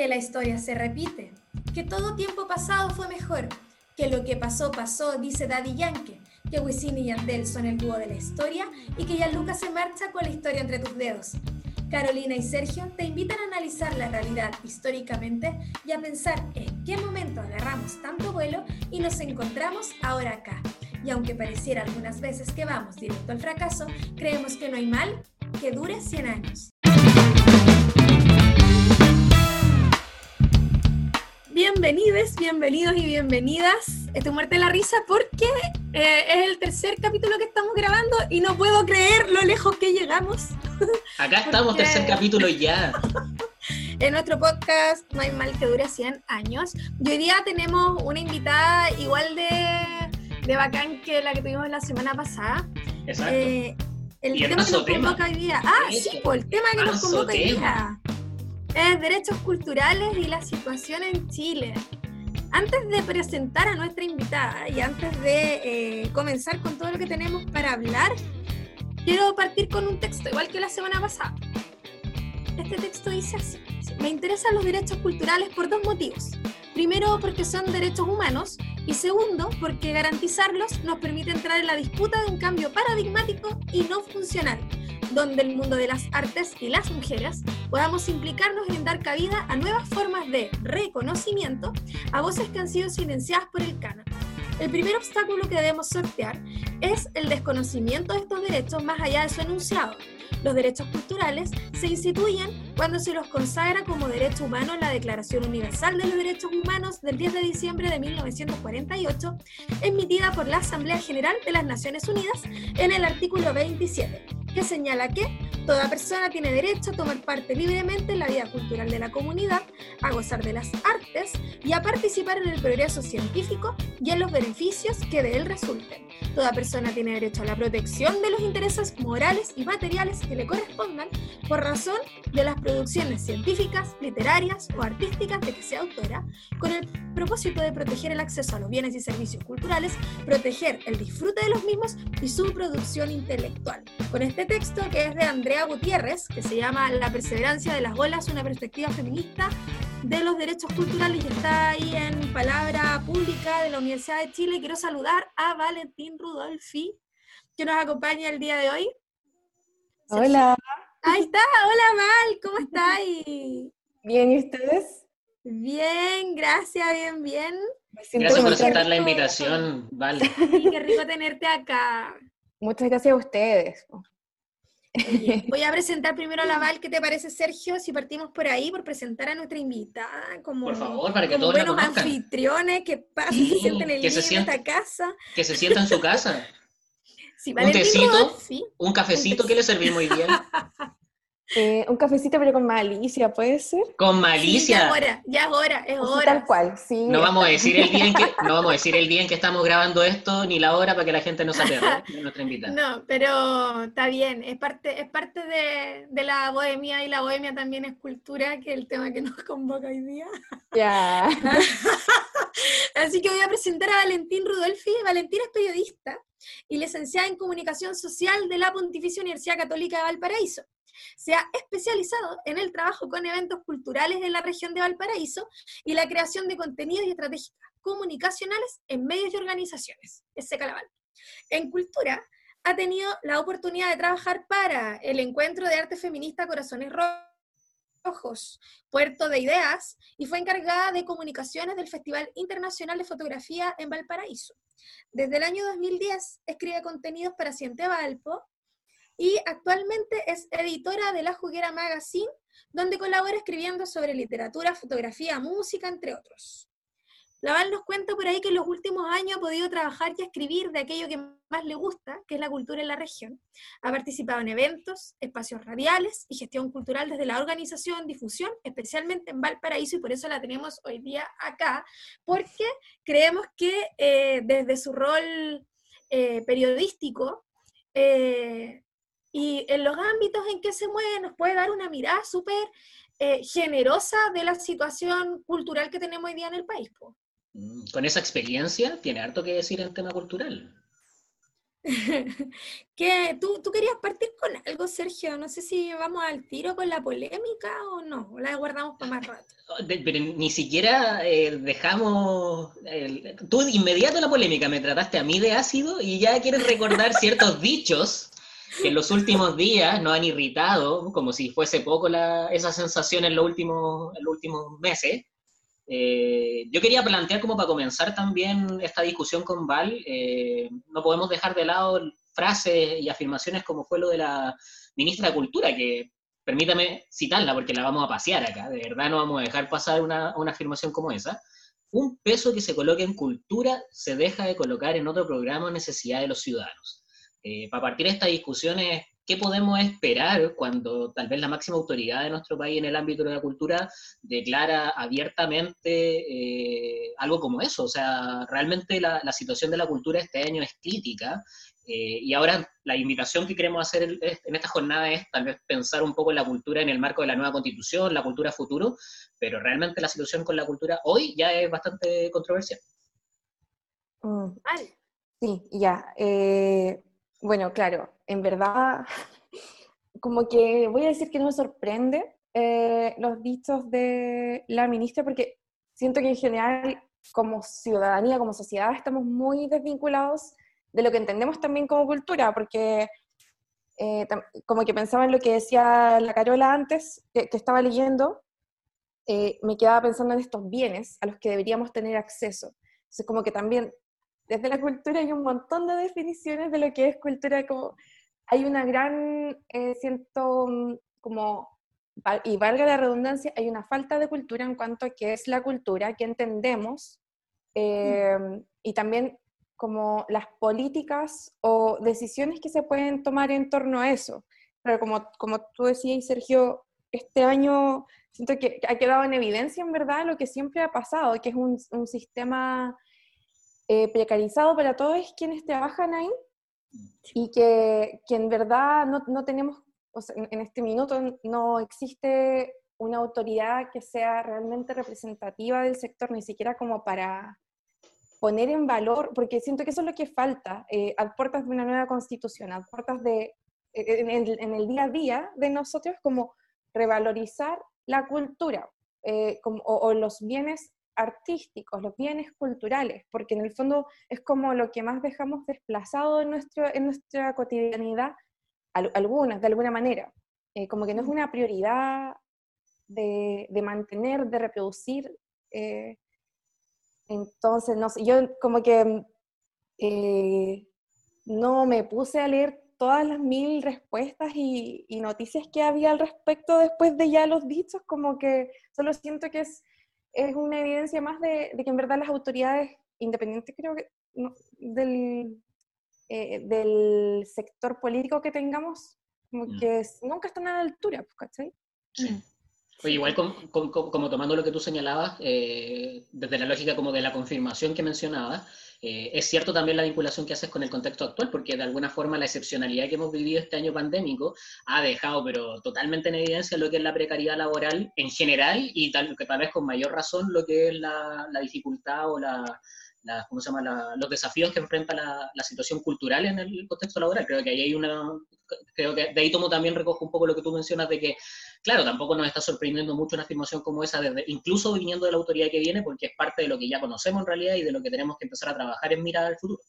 que la historia se repite, que todo tiempo pasado fue mejor, que lo que pasó pasó, dice Daddy Yankee, que Wisin y Yandel son el dúo de la historia y que Lucas se marcha con la historia entre tus dedos. Carolina y Sergio te invitan a analizar la realidad históricamente y a pensar en qué momento agarramos tanto vuelo y nos encontramos ahora acá. Y aunque pareciera algunas veces que vamos directo al fracaso, creemos que no hay mal que dure 100 años. Bienvenidos, bienvenidos y bienvenidas. Estoy muerta de la risa porque eh, es el tercer capítulo que estamos grabando y no puedo creer lo lejos que llegamos. Acá estamos, tercer capítulo ya. en nuestro podcast No hay mal que dure 100 años. Y hoy día tenemos una invitada igual de, de bacán que la que tuvimos la semana pasada. Exacto. Eh, el tema que nos convoca hoy día. Ah, sí, pues el tema que nos convoca hoy día es derechos culturales y la situación en Chile. Antes de presentar a nuestra invitada y antes de eh, comenzar con todo lo que tenemos para hablar, quiero partir con un texto, igual que la semana pasada. Este texto dice así, me interesan los derechos culturales por dos motivos. Primero, porque son derechos humanos y segundo, porque garantizarlos nos permite entrar en la disputa de un cambio paradigmático y no funcional, donde el mundo de las artes y las mujeres podamos implicarnos en dar cabida a nuevas formas de reconocimiento a voces que han sido silenciadas por el canon. El primer obstáculo que debemos sortear es el desconocimiento de estos derechos más allá de su enunciado. Los derechos culturales se instituyen cuando se los consagra como derecho humano en la Declaración Universal de los Derechos Humanos del 10 de diciembre de 1948, emitida por la Asamblea General de las Naciones Unidas en el artículo 27 que señala que toda persona tiene derecho a tomar parte libremente en la vida cultural de la comunidad, a gozar de las artes y a participar en el progreso científico y en los beneficios que de él resulten. Toda persona tiene derecho a la protección de los intereses morales y materiales que le correspondan por razón de las producciones científicas, literarias o artísticas de que sea autora, con el propósito de proteger el acceso a los bienes y servicios culturales, proteger el disfrute de los mismos y su producción intelectual. Con este texto, que es de Andrea Gutiérrez, que se llama La perseverancia de las olas, una perspectiva feminista de los derechos culturales, y está ahí en palabra pública de la Universidad de Chile. Quiero saludar a Valentín Rudolfi, que nos acompaña el día de hoy. Hola. Ahí está, hola Val, ¿cómo estáis? Bien, ¿y ustedes? Bien, gracias, bien, bien. Gracias por aceptar la invitación, Val. qué rico tenerte acá. Muchas gracias a ustedes. voy a presentar primero a la Val. ¿Qué te parece, Sergio? Si partimos por ahí, por presentar a nuestra invitada, como, por favor, para que como buenos anfitriones que pasen, se sienten en el que se esta casa. Que se sienta en su casa. un tecito, un cafecito, ¿qué le servimos muy bien? Eh, un cafecito pero con malicia, ¿puede ser? Con malicia. ya es hora, ya es hora, es hora. Tal cual, sí. No vamos a decir el día en que, no vamos a decir el día en que estamos grabando esto, ni la hora para que la gente no se pierda nuestra invitada. No, pero está bien, es parte, es parte de, de, la bohemia y la bohemia también es cultura, que es el tema que nos convoca hoy día. Ya. Así que voy a presentar a Valentín Rudolfi. Valentín es periodista y licenciada en Comunicación Social de la Pontificia Universidad Católica de Valparaíso. Se ha especializado en el trabajo con eventos culturales de la región de Valparaíso y la creación de contenidos y estrategias comunicacionales en medios y organizaciones. Ese Calaval. En cultura, ha tenido la oportunidad de trabajar para el Encuentro de Arte Feminista Corazones Rojos, Puerto de Ideas, y fue encargada de comunicaciones del Festival Internacional de Fotografía en Valparaíso. Desde el año 2010 escribe contenidos para Ciente Valpo y actualmente es editora de La Juguera Magazine, donde colabora escribiendo sobre literatura, fotografía, música, entre otros. Laval nos cuenta por ahí que en los últimos años ha podido trabajar y escribir de aquello que más le gusta, que es la cultura en la región. Ha participado en eventos, espacios radiales y gestión cultural desde la organización, difusión, especialmente en Valparaíso, y por eso la tenemos hoy día acá, porque creemos que eh, desde su rol eh, periodístico eh, y en los ámbitos en que se mueve nos puede dar una mirada súper eh, generosa de la situación cultural que tenemos hoy día en el país. Mm, con esa experiencia tiene harto que decir en tema cultural. que ¿tú, ¿Tú querías partir con algo, Sergio? No sé si vamos al tiro con la polémica o no, o la guardamos para más rato. Pero ni siquiera eh, dejamos... tú de inmediato la polémica, me trataste a mí de ácido y ya quieres recordar ciertos dichos que en los últimos días nos han irritado, como si fuese poco la, esa sensación en los últimos, en los últimos meses. Eh, yo quería plantear como para comenzar también esta discusión con Val, eh, no podemos dejar de lado frases y afirmaciones como fue lo de la ministra de Cultura, que permítame citarla porque la vamos a pasear acá, de verdad no vamos a dejar pasar una, una afirmación como esa. Un peso que se coloque en cultura se deja de colocar en otro programa necesidad de los ciudadanos. Eh, para partir de estas discusiones, ¿qué podemos esperar cuando tal vez la máxima autoridad de nuestro país en el ámbito de la cultura declara abiertamente eh, algo como eso? O sea, realmente la, situación de la cultura este año es crítica. Eh, y ahora la invitación que queremos hacer en esta jornada es tal vez pensar un poco en la cultura en el marco de la nueva constitución, la cultura futuro, pero realmente la situación con la cultura hoy ya es bastante controversial. Mm. Sí, ya. Bueno, claro, en verdad, como que voy a decir que no me sorprende eh, los dichos de la ministra, porque siento que en general, como ciudadanía, como sociedad, estamos muy desvinculados de lo que entendemos también como cultura, porque eh, como que pensaba en lo que decía la Carola antes, que, estaba leyendo, eh, me quedaba pensando en estos bienes a los que deberíamos tener acceso. Entonces, como que también desde la cultura hay un montón de definiciones de lo que es cultura, como hay una gran, eh, siento mm, como, y valga la redundancia, hay una falta de cultura en cuanto a qué es la cultura, qué entendemos, em, y también como las políticas o decisiones que se pueden tomar en torno a eso. Pero como, como tú decías, Sergio, este año siento que ha quedado en evidencia en verdad lo que siempre ha pasado, que es un, un sistema eh, precarizado para todos quienes trabajan ahí y que, que en verdad no, no tenemos, o sea, en este minuto no existe una autoridad que sea realmente representativa del sector, ni siquiera como para poner en valor, porque siento que eso es lo que falta eh, a puertas de una nueva constitución, a puertas de, en el, en el día a día de nosotros, como revalorizar la cultura eh, como, o, los bienes artísticos, los bienes culturales, porque en el fondo es como lo que más dejamos desplazado en, nuestro, en nuestra cotidianidad, algunas, de alguna manera. Eh, como que no es una prioridad de, de mantener, de reproducir. Eh, entonces, no sé, yo como que eh, no me puse a leer todas las mil respuestas y, y, noticias que había al respecto después de ya los dichos, como que solo siento que es es una evidencia más de, que en verdad las autoridades independientes, creo que, del, eh, del sector político que tengamos, como mm. que nunca están a la altura, pues, ¿cachai? Sí. Oye, igual como tomando lo que tú señalabas, eh, desde la lógica como de la confirmación que mencionabas, eh, es cierto también la vinculación que haces con el contexto actual, porque de alguna forma la excepcionalidad que hemos vivido este año pandémico ha dejado, pero totalmente en evidencia lo que es la precariedad laboral en general y tal, que tal vez con mayor razón lo que es la dificultad o la, ¿cómo se llama? los desafíos que enfrenta la, situación cultural en el contexto laboral. Creo que ahí hay una, creo que de ahí tomo también recojo un poco lo que tú mencionas de que, claro, tampoco nos está sorprendiendo mucho una afirmación como esa, desde, incluso viniendo de la autoridad que viene, porque es parte de lo que ya conocemos en realidad y de lo que tenemos que empezar a trabajar en mirar al futuro.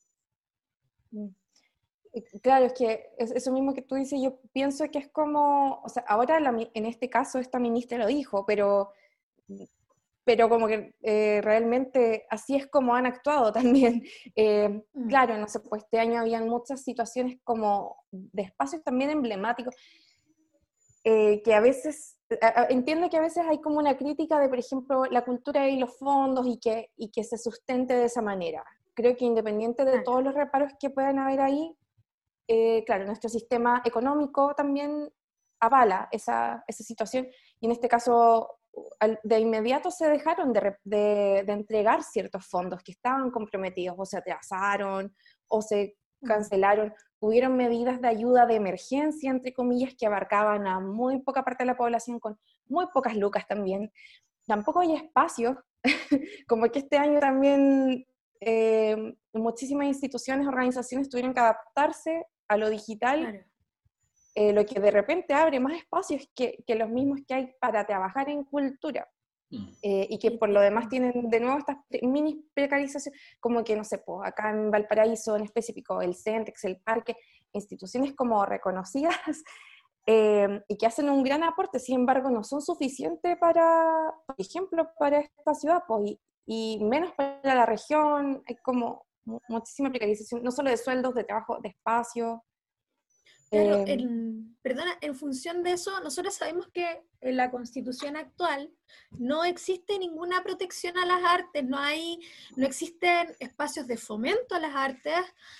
Mm. Claro, es que eso mismo que tú dices, yo pienso que es como, o sea, ahora en este caso esta ministra lo dijo, pero pero como que eh, realmente así es como han actuado también. Eh, mm. Claro, no sé, pues este año habían muchas situaciones como de espacios también emblemáticos, eh, que a veces, entiendo que a veces hay como una crítica de, por ejemplo, la cultura y los fondos y que, y que se sustente de esa manera. Creo que independiente de todos los reparos que puedan haber ahí, claro, nuestro sistema económico también avala esa, esa situación y en este caso de inmediato se dejaron de, entregar ciertos fondos que estaban comprometidos o se atrasaron o se cancelaron. Hubieron medidas de ayuda de emergencia, entre comillas, que abarcaban a muy poca parte de la población con muy pocas lucas también. Tampoco hay espacio, como que este año también eh, muchísimas instituciones, organizaciones tuvieron que adaptarse a lo digital, eh, lo que de repente abre más espacios que, que, los mismos que hay para trabajar en cultura. Mm. Eh, y que por lo demás tienen de nuevo estas mini precarizaciones, como que, no sé, pues, acá en Valparaíso en específico, el Centex, el Parque, instituciones como reconocidas eh, y que hacen un gran aporte, sin embargo, no son suficientes para, por ejemplo, para esta ciudad, pues, y, y menos para la región, hay como muchísima precarización, no solo de sueldos, de trabajo, de espacio, Claro, em. en, perdona, en función de eso, nosotros sabemos que en la constitución actual no existe ninguna protección a las artes, no hay, no existen espacios de fomento a las artes,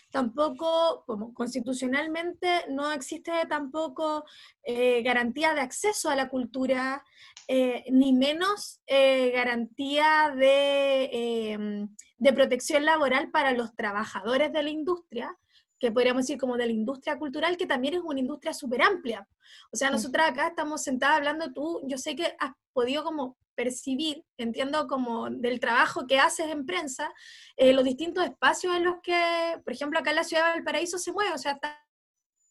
tampoco, como constitucionalmente, no existe tampoco eh, garantía de acceso a la cultura, eh, ni menos eh, garantía de, de protección laboral para los trabajadores de la industria que podríamos decir como de la industria cultural, que también es una industria súper amplia. O sea, nosotras acá estamos sentadas hablando, tú, yo sé que has podido como percibir, entiendo como del trabajo que haces en prensa, eh, los distintos espacios en los que, por ejemplo, acá en la ciudad de Valparaíso se mueve, o sea, estamos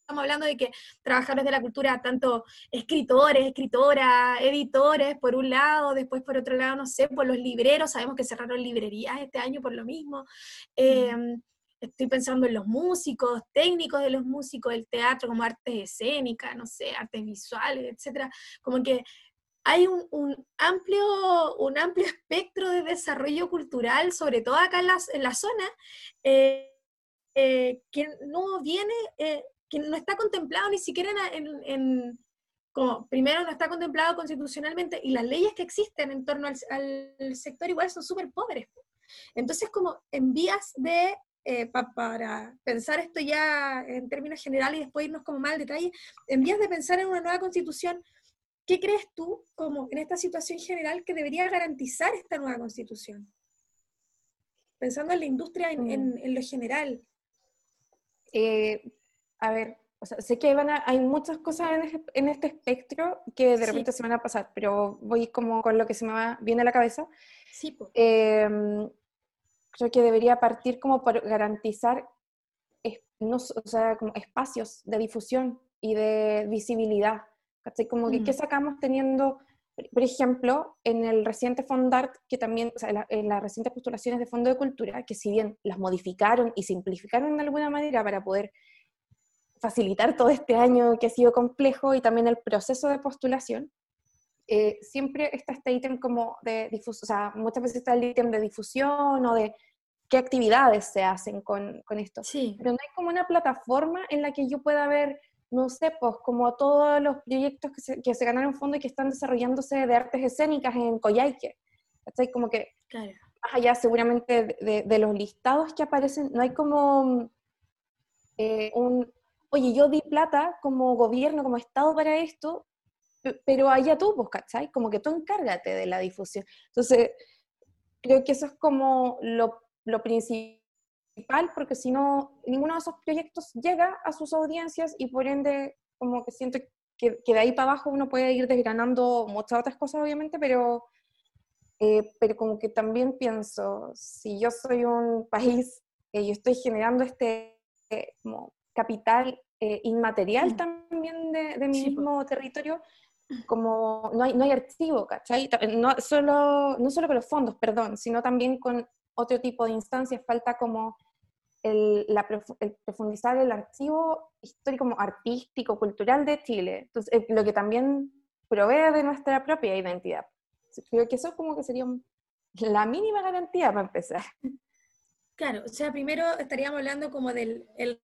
hablando de que trabajadores de la cultura, tanto escritores, escritoras, editores, por un lado, después por otro lado, no sé, por los libreros, sabemos que cerraron librerías este año por lo mismo. Eh, estoy pensando en los músicos, técnicos de los músicos, el teatro como artes escénicas, no sé, artes visuales, etcétera, como que hay un, amplio, un amplio espectro de desarrollo cultural, sobre todo acá en la, zona, eh, eh, que no viene, eh, que no está contemplado ni siquiera en, como, primero no está contemplado constitucionalmente y las leyes que existen en torno al, al sector igual son súper pobres. Entonces, como en vías de eh, para pensar esto ya en términos generales y después irnos como más al detalle, en vías de pensar en una nueva constitución, ¿qué crees tú, como en esta situación general, que debería garantizar esta nueva constitución? Pensando en la industria en, en, mm. lo general. Eh, a ver, o sea, sé que van hay muchas cosas en, este espectro que de repente se van a pasar, pero voy como con lo que se me va, viene a la cabeza. Sí, creo que debería partir como por garantizar no, o sea, como espacios de difusión y de visibilidad. Como que, ¿qué mm. sacamos teniendo, por ejemplo, en el reciente Fondart, que también, o sea, en, las recientes postulaciones de Fondo de Cultura, que si bien las modificaron y simplificaron de alguna manera para poder facilitar todo este año que ha sido complejo y también el proceso de postulación, eh, siempre está este ítem como de difusión, o sea, muchas veces está el ítem de difusión o de qué actividades se hacen con, con esto. Sí. Pero no hay como una plataforma en la que yo pueda ver, no sé, pues como todos los proyectos que se, que se ganaron fondo y que están desarrollándose de artes escénicas en Coyhaique. ¿Cachai? Como que, claro. más allá seguramente de, de, los listados que aparecen, no hay como eh, un, oye, yo di plata como gobierno, como Estado para esto, pero allá tú, pues, ¿cachai? Como que tú encárgate de la difusión. Entonces, creo que eso es como lo lo principal, porque si no, ninguno de esos proyectos llega a sus audiencias y por ende, como que siento que, de ahí para abajo uno puede ir desgranando muchas otras cosas, obviamente, pero, eh, pero como que también pienso, si yo soy un país y yo estoy generando este como capital eh, inmaterial también de, de mi mismo territorio, como no hay, no hay archivo, ¿cachai? No solo, no solo con los fondos, perdón, sino también con otro tipo de instancias, falta como el, la, profundizar el archivo histórico, como artístico, cultural de Chile, Entonces, eh, lo que también provee de nuestra propia identidad. Creo que eso como que sería la mínima garantía para empezar. Claro, o sea, primero estaríamos hablando como del el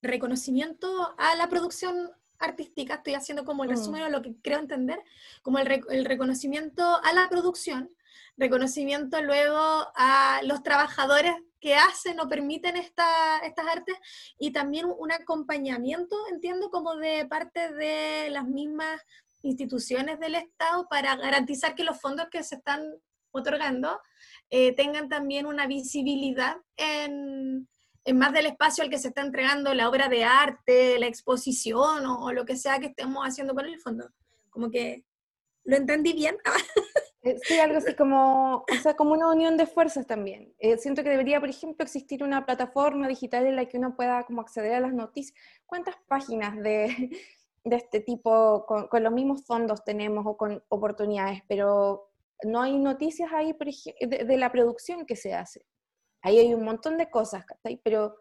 reconocimiento a la producción artística, estoy haciendo como el mm. resumen de lo que creo entender, como el, el reconocimiento a la producción, reconocimiento luego a los trabajadores que hacen o permiten esta, estas artes y también un acompañamiento, entiendo, como de parte de las mismas instituciones del Estado para garantizar que los fondos que se están otorgando eh, tengan también una visibilidad en, más del espacio al que se está entregando la obra de arte, la exposición o, lo que sea que estemos haciendo con el fondo. Como que lo entendí bien. Eh, sí, algo así como, o sea, como una unión de fuerzas también. Eh, siento que debería, por ejemplo, existir una plataforma digital en la que uno pueda como acceder a las noticias. ¿Cuántas páginas de, de este tipo con, los mismos fondos tenemos o con oportunidades? Pero no hay noticias ahí por de, de, la producción que se hace. Ahí hay un montón de cosas, pero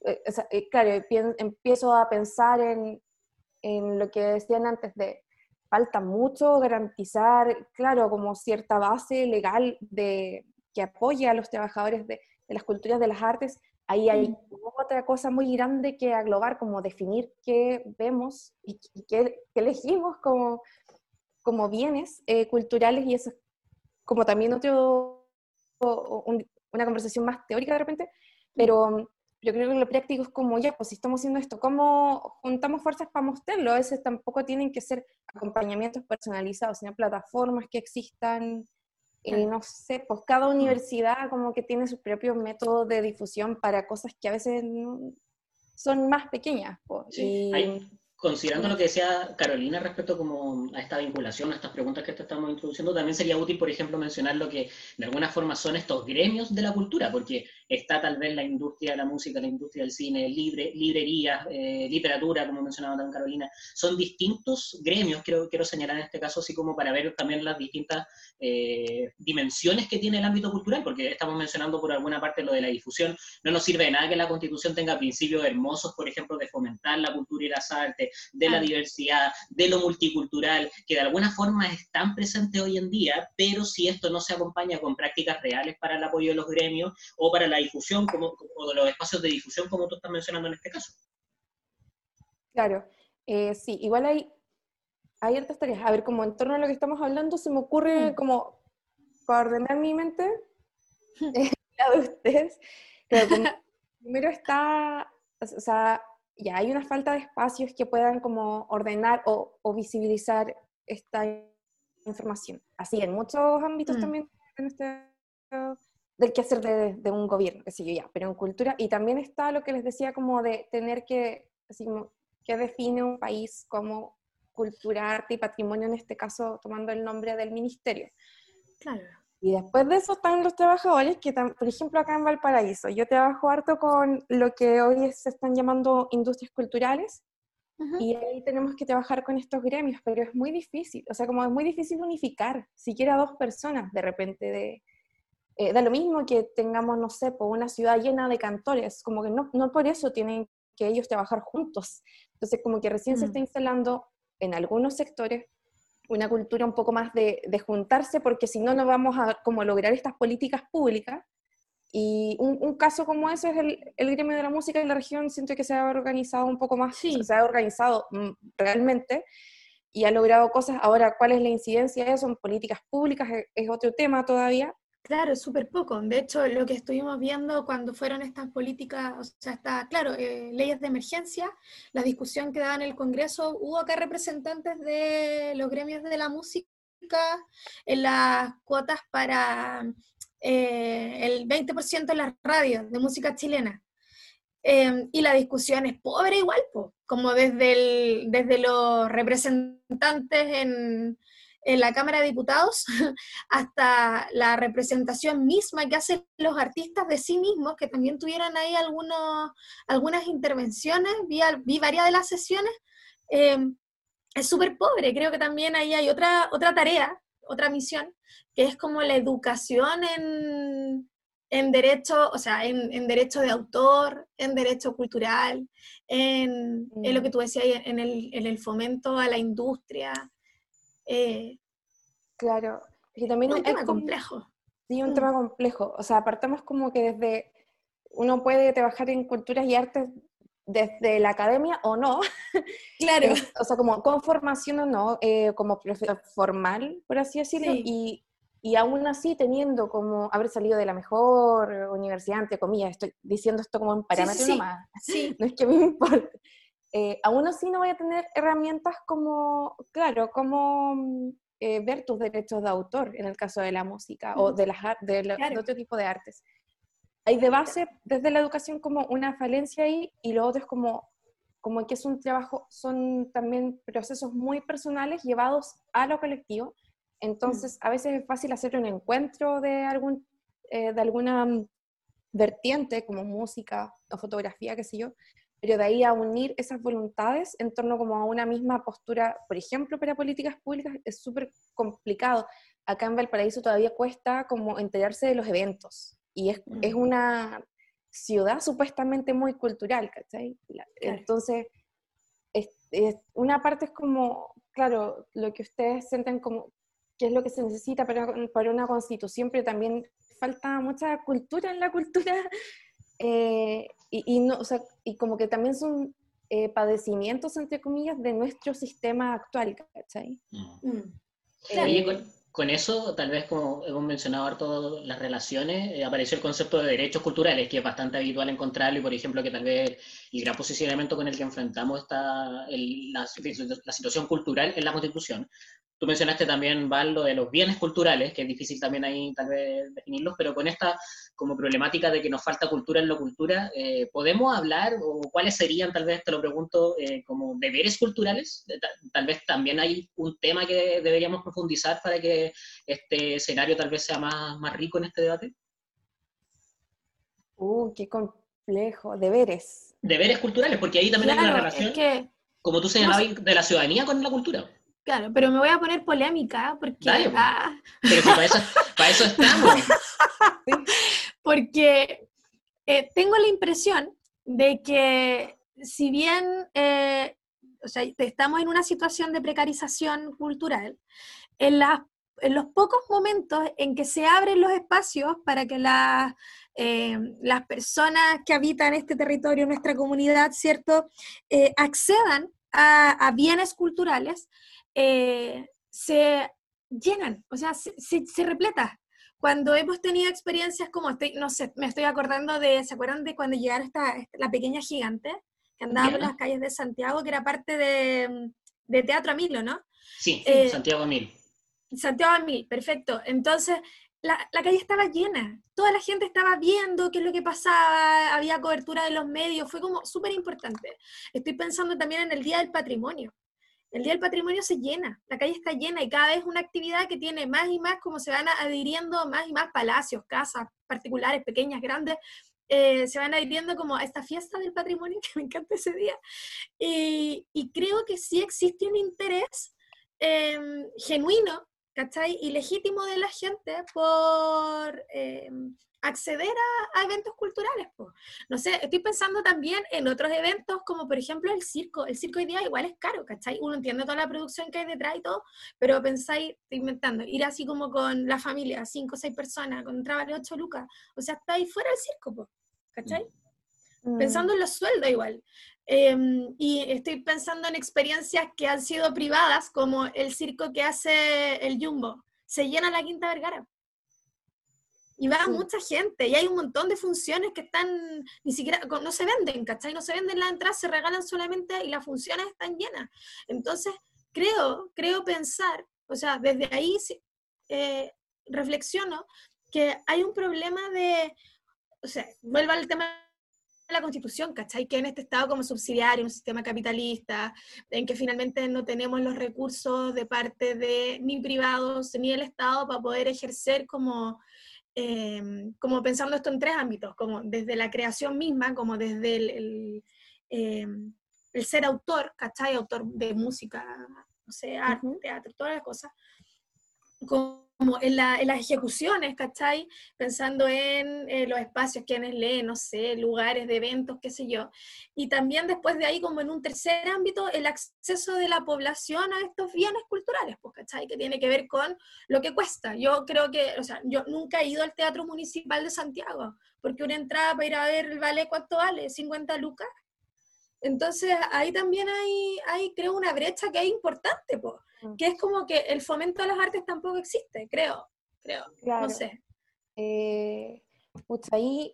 eh, o sea, claro, empiezo a pensar en, en lo que decían antes de falta mucho garantizar, claro, como cierta base legal de, que apoye a los trabajadores de, de las culturas de las artes. Ahí hay mm. otra cosa muy grande que aglobar, como definir qué vemos y, qué, elegimos como, como bienes eh, culturales y eso es como también otro, una conversación más teórica de repente, pero yo creo que lo práctico es como, ya, pues si estamos haciendo esto, ¿cómo juntamos fuerzas para mostrarlo? A veces tampoco tienen que ser acompañamientos personalizados, sino plataformas que existan, y no sé, pues cada universidad como que tiene su propio método de difusión para cosas que a veces son más pequeñas. Pues, considerando lo que decía Carolina respecto como a esta vinculación, a estas preguntas que te estamos introduciendo, también sería útil, por ejemplo, mencionar lo que de alguna forma son estos gremios de la cultura, porque está tal vez la industria de la música, la industria del cine, libre, librerías, eh, literatura, como mencionaba también Carolina, son distintos gremios, quiero, quiero señalar en este caso, así como para ver también las distintas eh, dimensiones que tiene el ámbito cultural, porque estamos mencionando por alguna parte lo de la difusión, no nos sirve de nada que la constitución tenga principios hermosos, por ejemplo, de fomentar la cultura y las artes, de la diversidad, de lo multicultural, que de alguna forma están presentes hoy en día, pero si esto no se acompaña con prácticas reales para el apoyo de los gremios o para la difusión como, o de los espacios de difusión como tú estás mencionando en este caso. Claro, eh, sí, igual hay, hay otras tareas. A ver, como en torno a lo que estamos hablando, se me ocurre mm. como para ordenar mi mente, eh, la de ustedes, primero está, o sea, ya hay una falta de espacios que puedan como ordenar o, visibilizar esta información. Así, en muchos ámbitos mm. también en este, del quehacer de, de un gobierno, qué sé yo, ya, pero en cultura, y también está lo que les decía como de tener que, así como, que define un país como cultura, arte y patrimonio, en este caso tomando el nombre del ministerio. Claro. Y después de eso están los trabajadores que, por ejemplo, acá en Valparaíso, yo trabajo harto con lo que hoy se están llamando industrias culturales, y ahí tenemos que trabajar con estos gremios, pero es muy difícil, o sea, como es muy difícil unificar, siquiera dos personas de repente de... Eh, da lo mismo que tengamos, no sé, por una ciudad llena de cantores, como que no, no por eso tienen que ellos trabajar juntos. Entonces, como que recién se mm. está instalando en algunos sectores una cultura un poco más de, juntarse, porque si no, no vamos a como lograr estas políticas públicas. Y un, caso como ese es el, el, gremio de la música en la región, siento que se ha organizado un poco más, sí. se ha organizado mm, realmente y ha logrado cosas. Ahora, ¿cuál es la incidencia de eso en políticas públicas? es otro tema todavía, Claro, súper poco. De hecho, lo que estuvimos viendo cuando fueron estas políticas, o sea, está, claro, eh, leyes de emergencia, la discusión que daba en el Congreso, hubo acá representantes de los gremios de la música en las cuotas para eh, el 20% de las radios de música chilena. Em, y la discusión es pobre igual, como desde, el, desde los representantes en, en la Cámara de Diputados hasta la representación misma que hacen los artistas de sí mismos, que también tuvieron ahí algunos, algunas intervenciones, vi, vi varias de las sesiones, eh, es súper pobre. Creo que también ahí hay otra, otra tarea, otra misión, que es como la educación en, en derecho, o sea, en, derecho de autor, en derecho cultural, en, en lo mm. que tú decías, en el, en el fomento a la industria, eh, claro, y también un tema complejo. Sí, un mm. tema complejo. O sea, apartamos como que desde uno puede trabajar en culturas y artes desde la academia o no. Claro. o sea, como con formación o no, eh, como formal, por así decirlo, y, y, aún así teniendo como haber salido de la mejor universidad, entre comillas, estoy diciendo esto como un parámetro sí, nomás, sí. no es que me importe, eh, aún así no voy a tener herramientas como, claro, como mm, eh, ver tus derechos de autor en el caso de la música o de, las, de, otro tipo de artes. Hay de base desde la educación como una falencia ahí y lo otro es como, como que es un trabajo, son también procesos muy personales llevados a lo colectivo. Entonces, a veces es fácil hacer un encuentro de, algún, eh, de alguna vertiente, como música o fotografía, qué sé yo, pero de ahí a unir esas voluntades en torno como a una misma postura, por ejemplo, para políticas públicas, es súper complicado. Acá en Valparaíso todavía cuesta como enterarse de los eventos, y es, es una ciudad supuestamente muy cultural, ¿cachai? Entonces, una parte es como, claro, lo que ustedes sienten como qué es lo que se necesita para, para una constitución, pero también falta mucha cultura en la cultura eh, y, no, o sea, y como que también son eh, padecimientos, entre comillas, de nuestro sistema actual, ¿cachai? Mm. Mm. Eh, con, eso, tal vez como hemos mencionado todas las relaciones, apareció el concepto de derechos culturales, que es bastante habitual encontrarlo, y por ejemplo que tal vez el gran posicionamiento con el que enfrentamos está la, la, situación cultural en la Constitución, Tú mencionaste también, Val, lo de los bienes culturales, que es difícil también ahí tal vez definirlos, pero con esta como problemática de que nos falta cultura en la cultura, eh, ¿podemos hablar o cuáles serían, tal vez te lo pregunto, eh, como deberes culturales? Tal vez también hay un tema que deberíamos profundizar para que este escenario tal vez sea más, más rico en este debate. Uh, qué complejo, deberes. Deberes culturales, porque ahí también hay una relación, como tú señalabas, de la ciudadanía con la cultura. Claro, pero me voy a poner polémica porque... Ah, pero para eso, para eso estamos. porque eh, tengo la impresión de que si bien eh, o sea, estamos en una situación de precarización cultural, en, en los pocos momentos en que se abren los espacios para que eh, las personas que habitan este territorio, nuestra comunidad, ¿cierto?, accedan a, a, bienes culturales, eh, se llenan, o sea, se, se, repleta. Cuando hemos tenido experiencias como, estoy, no sé, me estoy acordando de, ¿se acuerdan de cuando llegaron esta, la pequeña gigante que andaba por las calles de Santiago, que era parte de, de Teatro Amilo, ¿no? Sí, eh, Santiago Amil. Santiago Amil, perfecto. Entonces, la, la, calle estaba llena, toda la gente estaba viendo qué es lo que pasaba, había cobertura de los medios, fue como súper importante. Estoy pensando también en el Día del Patrimonio. El Día del Patrimonio se llena, la calle está llena y cada vez una actividad que tiene más y más, como se van adhiriendo más y más palacios, casas particulares, pequeñas, grandes, eh, se van adhiriendo como a esta fiesta del patrimonio, que me encanta ese día. Y, creo que sí existe un interés em, genuino, ¿cachai? Y legítimo de la gente por em, acceder a, eventos culturales. No sé, estoy pensando también en otros eventos como por ejemplo el circo. El circo hoy día igual es caro, ¿cachai? Uno entiende toda la producción que hay detrás y todo, pero pensáis, estoy inventando, ir así como con la familia, cinco o seis personas, con un trabajo de ocho lucas, o sea, está ahí fuera del circo, ¿cachai? Mm. Pensando en los sueldos igual. Em, y estoy pensando en experiencias que han sido privadas, como el circo que hace el Jumbo. Se llena la Quinta Vergara y va mucha gente y hay un montón de funciones que están, ni siquiera, no se venden, ¿cachai? No se venden las entradas, se regalan solamente y las funciones están llenas. Entonces, creo, creo pensar, o sea, desde ahí eh, reflexiono que hay un problema de, o sea, vuelvo al tema de la constitución, ¿cachai? Que en este estado como subsidiario, un sistema capitalista, en que finalmente no tenemos los recursos de parte de ni privados ni del Estado para poder ejercer como Em, como pensando esto en tres ámbitos, como desde la creación misma, como desde el, em, el, ser autor, ¿cachai? Autor de música, no sé, arte, teatro, todas las cosas, como en, la, en, las ejecuciones, ¿cachai? Pensando en eh, los espacios, quienes leen, no sé, lugares de eventos, qué sé yo. Y también después de ahí, como en un tercer ámbito, el acceso de la población a estos bienes culturales, pues, ¿cachai? Que tiene que ver con lo que cuesta. Yo creo que, o sea, yo nunca he ido al Teatro Municipal de Santiago, porque una entrada para ir a ver el ballet, ¿cuánto vale? ¿50 lucas? Entonces, ahí también hay, hay creo, una brecha que es importante, pues Mm. que es como que el fomento de las artes tampoco existe, creo, creo, no sé. Eh, ahí,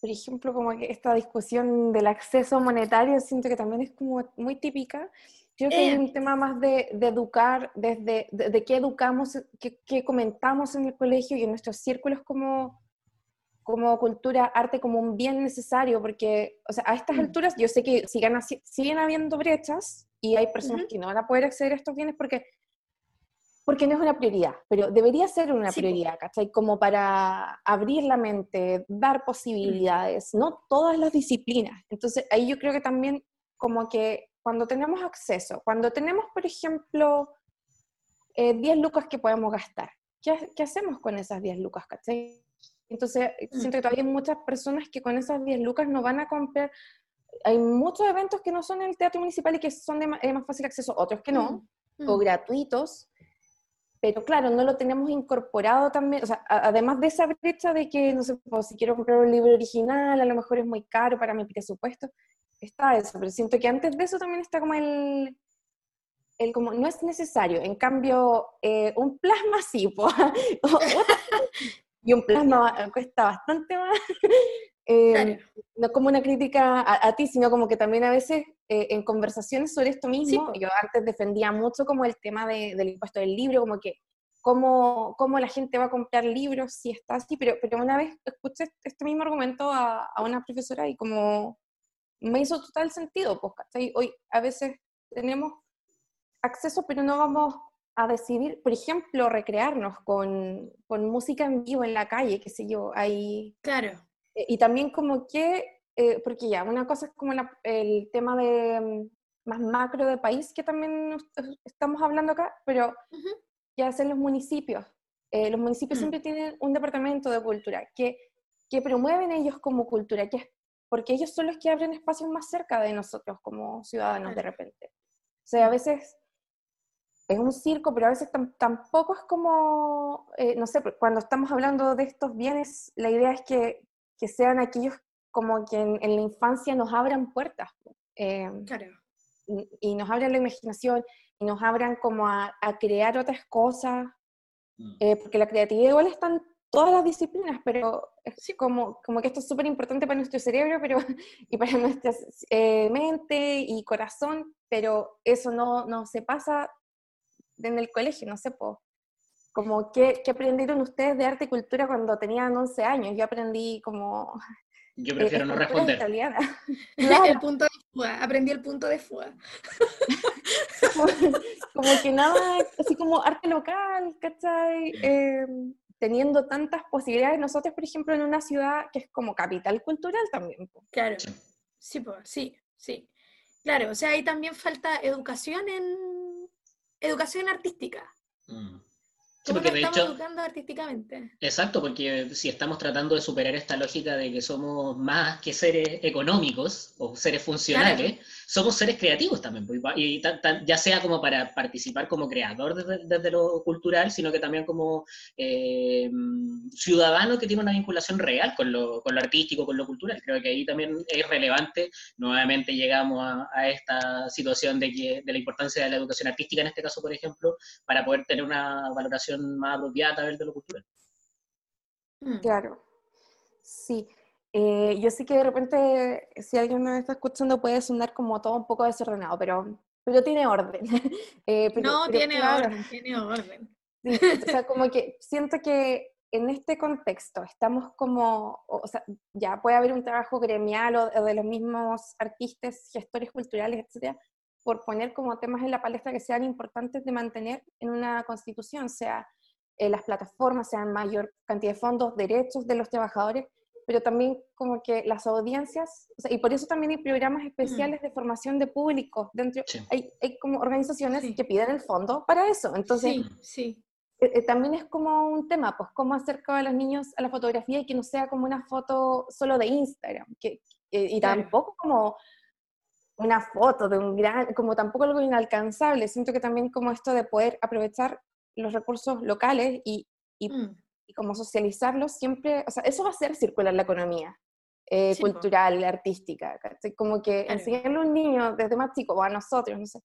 por ejemplo, como que esta discusión del acceso monetario siento que también es como muy típica. Creo que es un tema más de, educar, desde de, qué educamos, qué, comentamos en el colegio y en nuestros círculos como, como cultura, arte, como un bien necesario, porque, o sea, a estas mm. alturas yo sé que siguen, siguen habiendo brechas, y hay personas que no van a poder acceder a estos bienes porque porque no es una prioridad, pero debería ser una prioridad, ¿cachai? Como para abrir la mente, dar posibilidades, no todas las disciplinas. Entonces, ahí yo creo que también como que cuando tenemos acceso, cuando tenemos, por ejemplo, 10 eh, lucas que podemos gastar, ¿qué, ¿qué, hacemos con esas 10 lucas, cachai? Entonces, mm. siento que todavía hay muchas personas que con esas 10 lucas no van a comprar. Hay muchos eventos que no son en el teatro municipal y que son de más, fácil acceso, otros que no, mm. o mm. gratuitos pero claro, no lo tenemos incorporado también, o sea, además de esa brecha de que, no sé, pues, si quiero comprar un libro original, a lo mejor es muy caro para mi presupuesto, está eso, pero siento que antes de eso también está como el, el como, no es necesario, en cambio, eh, un plasma sí, y un plasma cuesta bastante más, eh, no como una crítica a, ti, sino como que también a veces eh, en conversaciones sobre esto mismo, yo antes defendía mucho como el tema del impuesto del libro, como que cómo, cómo, la gente va a comprar libros si está así, pero, pero una vez escuché este mismo argumento a, a una profesora y como me hizo total sentido, pues, Hoy a veces tenemos acceso, pero no vamos a decidir, por ejemplo, recrearnos con, con música en vivo en la calle, qué sé yo, hay... Claro eh, y también como que, eh, porque ya, una cosa es como el tema de mm, más macro de país que también estamos hablando acá, pero ya es en los municipios. Eh, los municipios mm. siempre tienen un departamento de cultura que, que promueven ellos como cultura, que es porque ellos son los que abren espacios más cerca de nosotros como ciudadanos de repente. O sea, a mm. veces es un circo, pero a veces tampoco es como, no sé, cuando estamos hablando de estos bienes, la idea es que que sean aquellos como que en, la infancia nos abran puertas. Eh, claro. y, nos abran la imaginación y nos abran como a, crear otras cosas, mm. eh, porque la creatividad igual está en todas las disciplinas, pero es como, como que esto es súper importante para nuestro cerebro pero, y para nuestra eh, mente y corazón, pero eso no, no se pasa en el colegio, no sé, po, como, ¿qué, ¿qué, aprendieron ustedes de arte y cultura cuando tenían 11 años? Yo aprendí como... Yo prefiero no responder. Italiana. El punto de fuga, aprendí el punto de fuga. como, que nada, así como arte local, ¿cachai? Eh, teniendo tantas posibilidades, nosotros, por ejemplo, en una ciudad que es como capital cultural también. Claro, sí, pues, sí, sí. Claro, o sea, ahí también falta educación en educación artística. Mm. ¿Cómo sí, estamos educando artísticamente? Exacto, porque si estamos tratando de superar esta lógica de que somos más que seres económicos o seres funcionales, somos seres creativos también, pues, y ya sea como para participar como creador desde, lo cultural, sino que también como eh, ciudadano que tiene una vinculación real con lo, con lo, artístico, con lo cultural. Creo que ahí también es relevante, nuevamente llegamos a, a esta situación de, que, de la importancia de la educación artística, en este caso, por ejemplo, para poder tener una valoración más apropiada a ver de lo cultural. Mm. Claro, sí. Eh, yo sé que de repente, si alguien me está escuchando, puede sonar como todo un poco desordenado, pero, pero tiene orden. Eh, no, tiene orden, tiene orden. o sea, como que siento que en este contexto estamos como, o sea, ya puede haber un trabajo gremial o, de los mismos artistas, gestores culturales, etcétera, por poner como temas en la palestra que sean importantes de mantener en una constitución, sea eh, las plataformas, sean mayor cantidad de fondos, derechos de los trabajadores, pero también como que las audiencias, y por eso también hay programas especiales de formación de público, dentro, hay, hay, como organizaciones que piden el fondo para eso, entonces sí, eh, eh, también es como un tema, pues cómo acercar a los niños a la fotografía y que no sea como una foto solo de Instagram, que, y tampoco como una foto de un gran, como tampoco algo inalcanzable. Siento que también como esto de poder aprovechar los recursos locales y, y, mm. Como socializarlos siempre, o sea, eso va a ser circular la economía eh, cultural, artística. Como que enseñarle a un niño desde más chico, o a nosotros, no sé,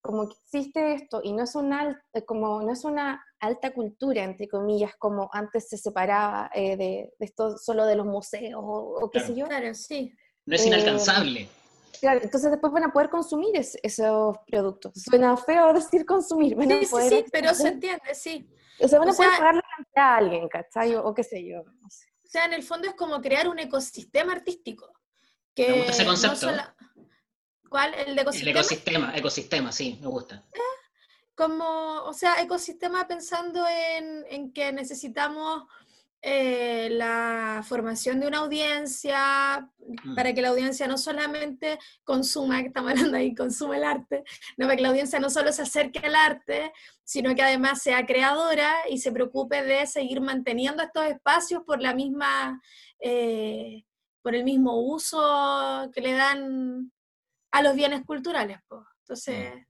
como que existe esto y no es una, eh, como, no es una alta cultura, entre comillas, como antes se separaba eh, de, esto solo de los museos o, qué sé yo. Claro, sí. No es inalcanzable entonces después van a poder consumir esos productos. Suena feo decir consumir, sí, sí, sí, pero se entiende, sí. O sea, van a poder pagarle a alguien, ¿cachai? O, qué sé yo. O sea, en el fondo es como crear un ecosistema artístico. Que me gusta ese concepto. ¿Cuál? ¿El de ecosistema? El ecosistema, ecosistema, sí, me gusta. Eh, como, o sea, ecosistema pensando en, en que necesitamos eh, la formación de una audiencia, para mm. que la audiencia no solamente consuma, que estamos hablando ahí, consuma el arte, no, para que la audiencia no solo se acerque al arte, sino que además sea creadora y se preocupe de seguir manteniendo estos espacios por la misma, eh, por el mismo uso que le dan a los bienes culturales. Entonces, mm.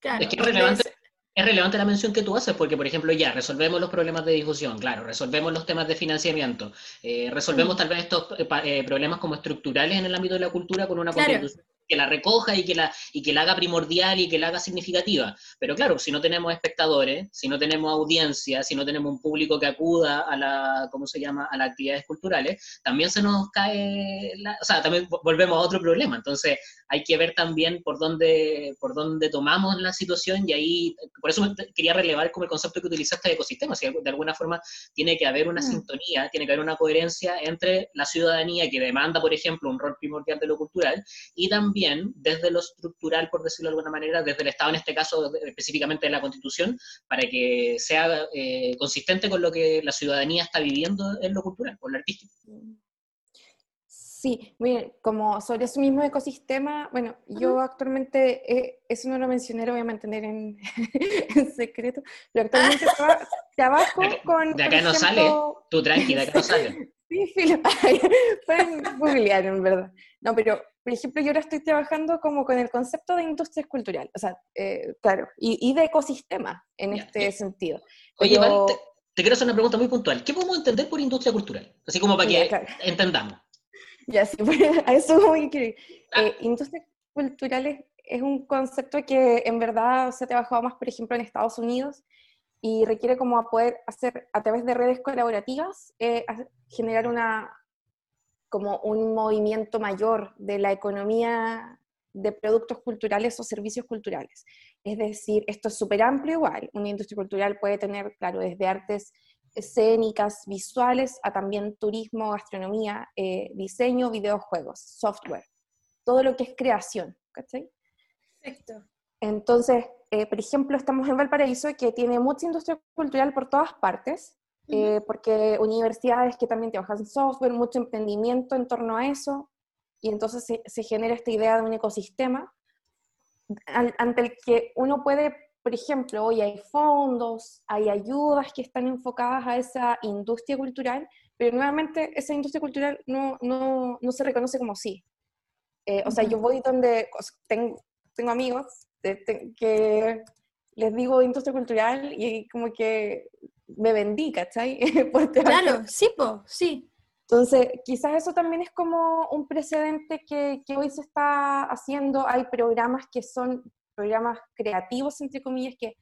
claro. Es que es relevante, es relevante la mención que tú haces, porque, por ejemplo, ya resolvemos los problemas de difusión, claro, resolvemos los temas de financiamiento, eh, resolvemos mm. tal vez estos eh, eh, problemas como estructurales en el ámbito de la cultura con una constitución que la recoja y que la, y que la haga primordial y que la haga significativa. Pero claro, si no tenemos espectadores, si no tenemos audiencia, si no tenemos un público que acuda a la, ¿cómo se llama?, a las actividades culturales, también se nos cae, o sea, también volvemos a otro problema. Entonces, hay que ver también por dónde, por dónde tomamos la situación y ahí, por eso quería relevar como el concepto que utilizaste de ecosistema, si de alguna forma tiene que haber una mm. sintonía, tiene que haber una coherencia entre la ciudadanía que demanda, por ejemplo, un rol primordial de lo cultural y también desde lo estructural, por decirlo de alguna manera, desde el Estado, en este caso específicamente de la Constitución, para que sea eh, consistente con lo que la ciudadanía está viviendo en lo cultural, con lo artístico. Sí, bien, como sobre ese mismo ecosistema, bueno, yo actualmente, eh, eso no lo mencioné, lo voy a mantener en, secreto, pero actualmente trabajo con... De acá no sale, tú tranqui, de acá no sale. Sí, filo, pueden googlear en verdad. No, pero por ejemplo, yo ahora estoy trabajando como con el concepto de industria cultural, o sea, eh, claro, y, de ecosistema en este sentido. Oye, te, quiero hacer una pregunta muy puntual. ¿Qué podemos entender por industria cultural? Así como para que entendamos. Ya, sí, a eso voy a ah. eh, industria cultural es, un concepto que en verdad se ha trabajado más, por ejemplo, en Estados Unidos y requiere como poder hacer a través de redes colaborativas, eh, generar una, como un movimiento mayor de la economía de productos culturales o servicios culturales. Es decir, esto es súper amplio igual. Una industria cultural puede tener, claro, desde artes escénicas, visuales, a también turismo, gastronomía, eh, diseño, videojuegos, software. Todo lo que es creación, ¿cachai? Perfecto. Entonces, eh, por ejemplo, estamos en Valparaíso, que tiene mucha industria cultural por todas partes, eh, porque universidades que también trabajan en software, mucho emprendimiento en torno a eso, y entonces se, genera esta idea de un ecosistema ante el que uno puede, por ejemplo, hoy hay fondos, hay ayudas que están enfocadas a esa industria cultural, pero nuevamente esa industria cultural no, no, no se reconoce como sí. Eh, o sea, yo voy donde tengo, tengo amigos que les digo industria cultural y como que me vendí, ¿cachai? claro, sí, po, sí. Entonces, quizás eso también es como un precedente que, que, hoy se está haciendo. Hay programas que son programas creativos, entre comillas, que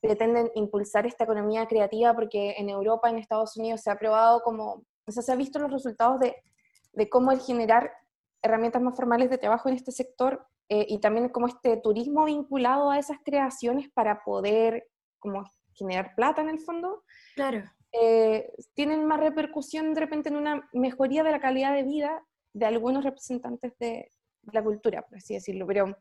pretenden impulsar esta economía creativa porque en Europa, en Estados Unidos, se ha probado como, o sea, se ha visto los resultados de, de cómo el generar herramientas más formales de trabajo en este sector eh, y también como este turismo vinculado a esas creaciones para poder como generar plata en el fondo, claro. Eh, tienen más repercusión de repente en una mejoría de la calidad de vida de algunos representantes de, la cultura, por así decirlo, pero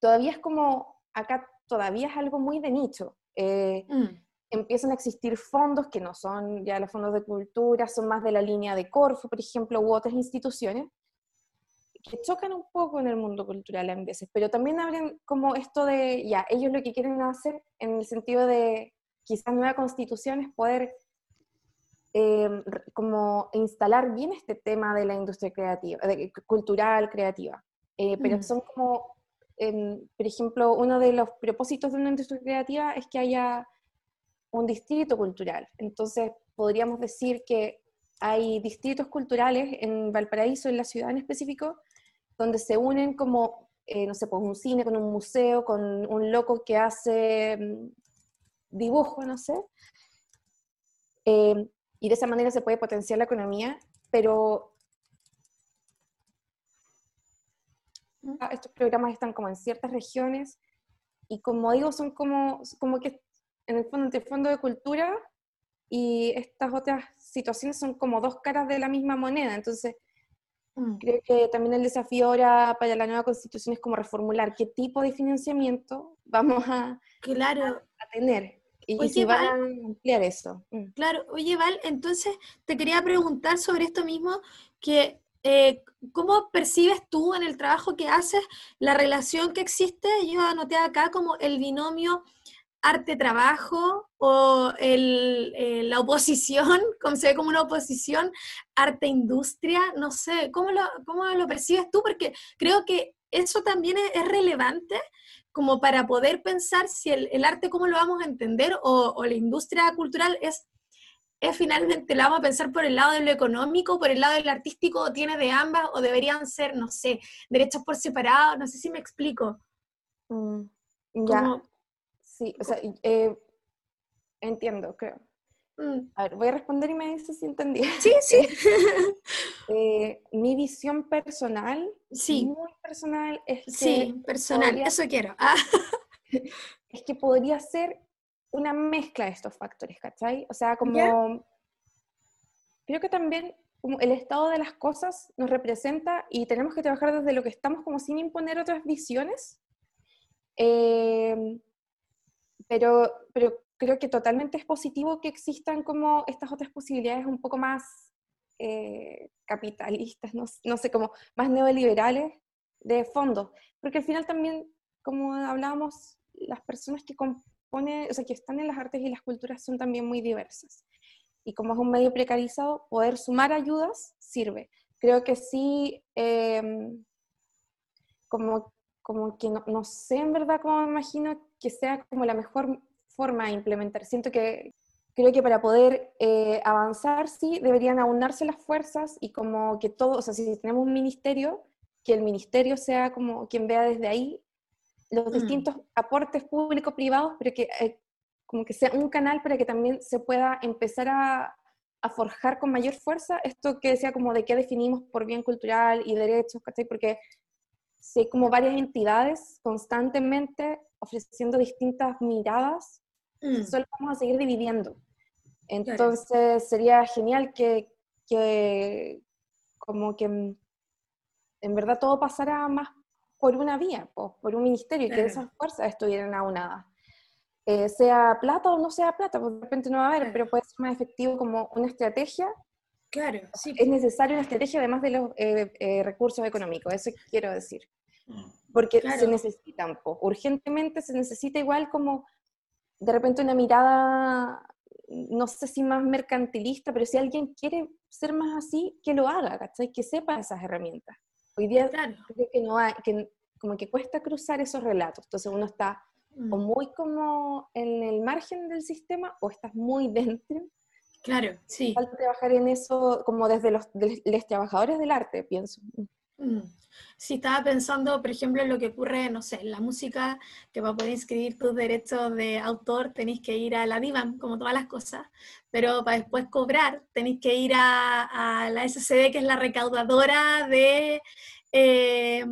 todavía es como, acá todavía es algo muy de nicho. Eh, mm. Empiezan a existir fondos que no son ya los fondos de cultura, son más de la línea de Corfo, por ejemplo, u otras instituciones, que chocan un poco en el mundo cultural a veces, pero también hablan como esto de, ya, ellos lo que quieren hacer en el sentido de quizás nueva constitución es poder em, como instalar bien este tema de la industria creativa, de, cultural, creativa. Eh, pero mm. son como, em, por ejemplo, uno de los propósitos de una industria creativa es que haya un distrito cultural. Entonces, podríamos decir que hay distritos culturales en Valparaíso, en la ciudad en específico, donde se unen como, eh, no sé, pues un cine con un museo, con un loco que hace em, dibujo, no sé. Eh, y de esa manera se puede potenciar la economía, pero estos programas están como en ciertas regiones y como digo, son como, como que en el fondo, entre fondo de cultura y estas otras situaciones son como dos caras de la misma moneda. Entonces, Mm. Creo que también el desafío ahora para la nueva constitución es como reformular qué tipo de financiamiento vamos a, claro. a, tener. Y, si van a ampliar eso. Mm. Claro, oye Val, entonces te quería preguntar sobre esto mismo, que eh, ¿cómo percibes tú en el trabajo que haces la relación que existe? Yo anoté acá como el binomio arte-trabajo o eh, la oposición, como se ve como una oposición, arte-industria, no sé, ¿cómo lo, ¿cómo lo percibes tú? Porque creo que eso también es, relevante como para poder pensar si el, arte, cómo lo vamos a entender, o, la industria cultural es, es finalmente, la vamos a pensar por el lado de lo económico, por el lado del artístico, o tiene de ambas, o deberían ser, no sé, derechos por separado, no sé si me explico. Mm, ya. Sí, o sea, eh, entiendo, creo. Mm. A ver, voy a responder y me dices si entendí. Sí, sí. Eh, mi visión personal, sí. muy personal, es que... Sí, personal, eso quiero. Ah. Es que podría ser una mezcla de estos factores, ¿cachai? O sea, como... Creo que también como el estado de las cosas nos representa y tenemos que trabajar desde lo que estamos como sin imponer otras visiones. Eh, pero, pero creo que totalmente es positivo que existan como estas otras posibilidades un poco más eh, capitalistas, no, no, sé, como más neoliberales de fondo, porque al final también, como hablábamos, las personas que componen, o sea, que están en las artes y las culturas son también muy diversas. Y como es un medio precarizado, poder sumar ayudas sirve. Creo que sí, em, como como que no, no, sé en verdad cómo me imagino que sea como la mejor forma de implementar. Siento que creo que para poder eh, avanzar sí deberían aunarse las fuerzas y como que todo, o sea, si tenemos un ministerio, que el ministerio sea como quien vea desde ahí los mm. distintos aportes público-privados, pero que eh, como que sea un canal para que también se pueda empezar a, a, forjar con mayor fuerza esto que decía como de qué definimos por bien cultural y derechos, ¿cachai? Porque si hay como varias entidades constantemente ofreciendo distintas miradas, mm. solo vamos a seguir dividiendo. Entonces sería genial que, que, como que en verdad todo pasara más por una vía, por un ministerio, y que esas fuerzas estuvieran aunadas. Eh, sea plata o no sea plata, pues de repente no va a haber, pero puede ser más efectivo como una estrategia. Claro, sí. Es necesaria una estrategia además de los eh, eh, recursos económicos, eso quiero decir. Mm. Porque se necesitan, urgentemente se necesita igual como de repente una mirada, no sé si más mercantilista, pero si alguien quiere ser más así, que lo haga, ¿cachai? Que sepa esas herramientas. Hoy día creo que no hay, que como que cuesta cruzar esos relatos, entonces uno está o mm. muy como en el margen del sistema o estás muy dentro. Claro, sí. Falta trabajar en eso como desde los, los trabajadores del arte, pienso. Mm. Si estaba pensando, por ejemplo, en lo que ocurre, no sé, en la música, que para poder inscribir tus derechos de autor tenéis que ir a la DIVAM, como todas las cosas, pero para después cobrar tenéis que ir a, la SCD, que es la recaudadora de... Eh,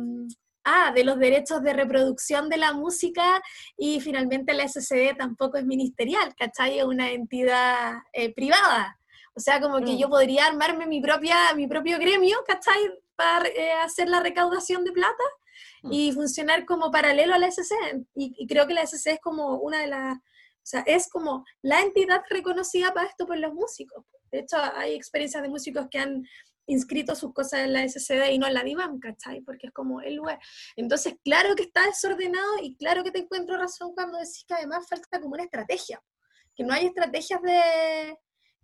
ah, de los derechos de reproducción de la música y finalmente la SCD tampoco es ministerial, ¿cachai? Es una entidad eh, privada. O sea, como que mm. yo podría armarme mi, propia, mi propio gremio, ¿cachai? para eh, hacer la recaudación de plata mm. y funcionar como paralelo a la SC. Y, creo que la SC es como una de las, o sea, es como la entidad reconocida para esto por los músicos. De hecho, hay experiencias de músicos que han inscrito sus cosas en la SCD y no en la DIVAM, ¿cachai? Porque es como el lugar. Entonces, claro que está desordenado y claro que te encuentro razón cuando decís que además falta como una estrategia, que no hay estrategias de,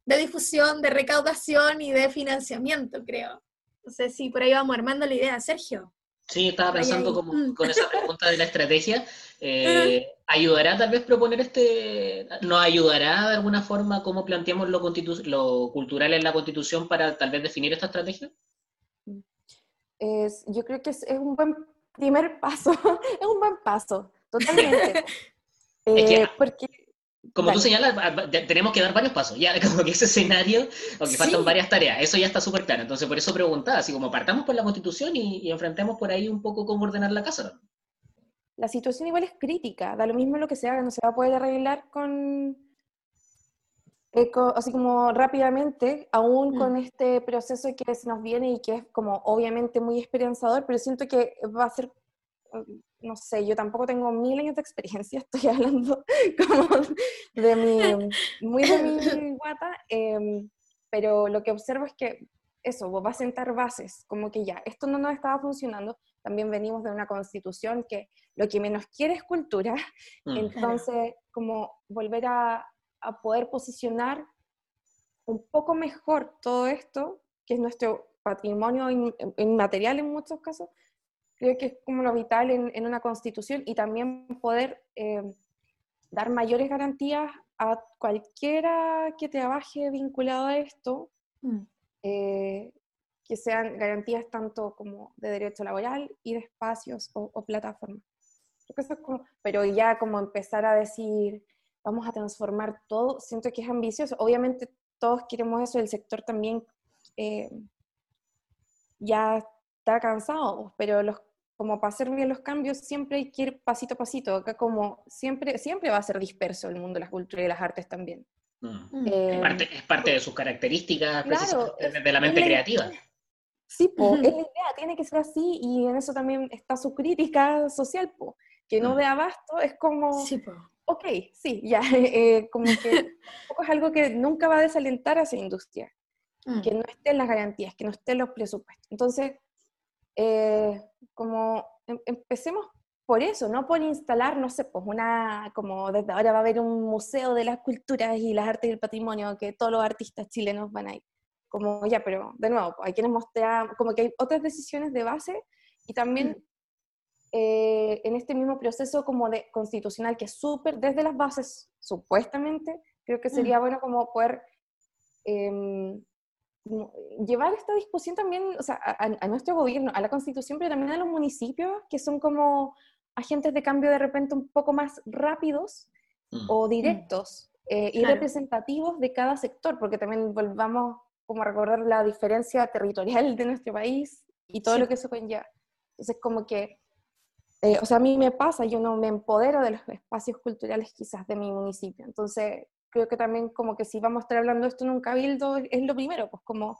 de difusión, de recaudación y de financiamiento, creo. No sé si por ahí vamos armando la idea, Sergio. Sí, estaba pensando como, mm. con esa pregunta de la estrategia. Eh, ¿Ayudará tal vez proponer este, nos ayudará de alguna forma cómo planteamos lo, lo cultural en la constitución para tal vez definir esta estrategia? Es, yo creo que es, es un buen primer paso, es un buen paso, totalmente. Eh, porque como tú señalas, tenemos que dar varios pasos, ya como que ese escenario, aunque faltan varias tareas, eso ya está súper claro. Entonces, por eso preguntaba, así como partamos por la constitución y, enfrentemos por ahí un poco cómo ordenar la casa. La situación igual es crítica, da lo mismo lo que se haga, no se va a poder arreglar con así como rápidamente, aún con mm. este proceso que se nos viene y que es como obviamente muy esperanzador, pero siento que va a ser, no sé, yo tampoco tengo mil años de experiencia, estoy hablando como de mi, muy de mi guata, em, pero lo que observo es que eso, va a sentar bases, como que ya, esto no nos estaba funcionando, también venimos de una constitución que lo que menos quiere es cultura, mm. entonces como volver a, a poder posicionar un poco mejor todo esto, que es nuestro patrimonio inmaterial en muchos casos, creo que es como lo vital en, una constitución y también poder eh, dar mayores garantías a cualquiera que trabaje vinculado a esto, mm. eh, que sean garantías tanto como de derecho laboral y de espacios o, plataformas. pero ya como empezar a decir, vamos a transformar todo, siento que es ambicioso. Obviamente todos queremos eso, el sector también eh, ya está cansado, pero los, como para hacer bien los cambios siempre hay que ir pasito a pasito. Acá como siempre, siempre va a ser disperso el mundo de la cultura y las artes también. Mm. Eh, es, parte, de sus características de la mente creativa. Sí, pues, es la idea, tiene que ser así y en eso también está su crítica social, po, que no mm. de abasto es como... Sí, ok, sí, ya, eh, como que es algo que nunca va a desalentar a esa industria, mm. que no estén las garantías, que no estén los presupuestos. Entonces, eh, como em, empecemos por eso, no por instalar, no sé, pues una, como desde ahora va a haber un museo de las culturas y las artes y el patrimonio, que todos los artistas chilenos van a ir. Como ya, pero de nuevo, hay quienes mostrar, como que hay otras decisiones de base y también mm. Eh, en este mismo proceso como de constitucional que es súper, desde las bases, supuestamente, creo que sería mm. bueno como poder em, llevar esta discusión también, o sea, a, nuestro gobierno, a la constitución, pero también a los municipios, que son como agentes de cambio de repente un poco más rápidos mm. o directos eh, y representativos de cada sector, porque también volvamos como a recordar la diferencia territorial de nuestro país y todo lo que eso conlleva. Entonces, como que eh, o sea, a mí me pasa, yo no me empodero de los espacios culturales quizás de mi municipio. Entonces, creo que también como que si vamos a estar hablando esto en un cabildo, es lo primero, pues como,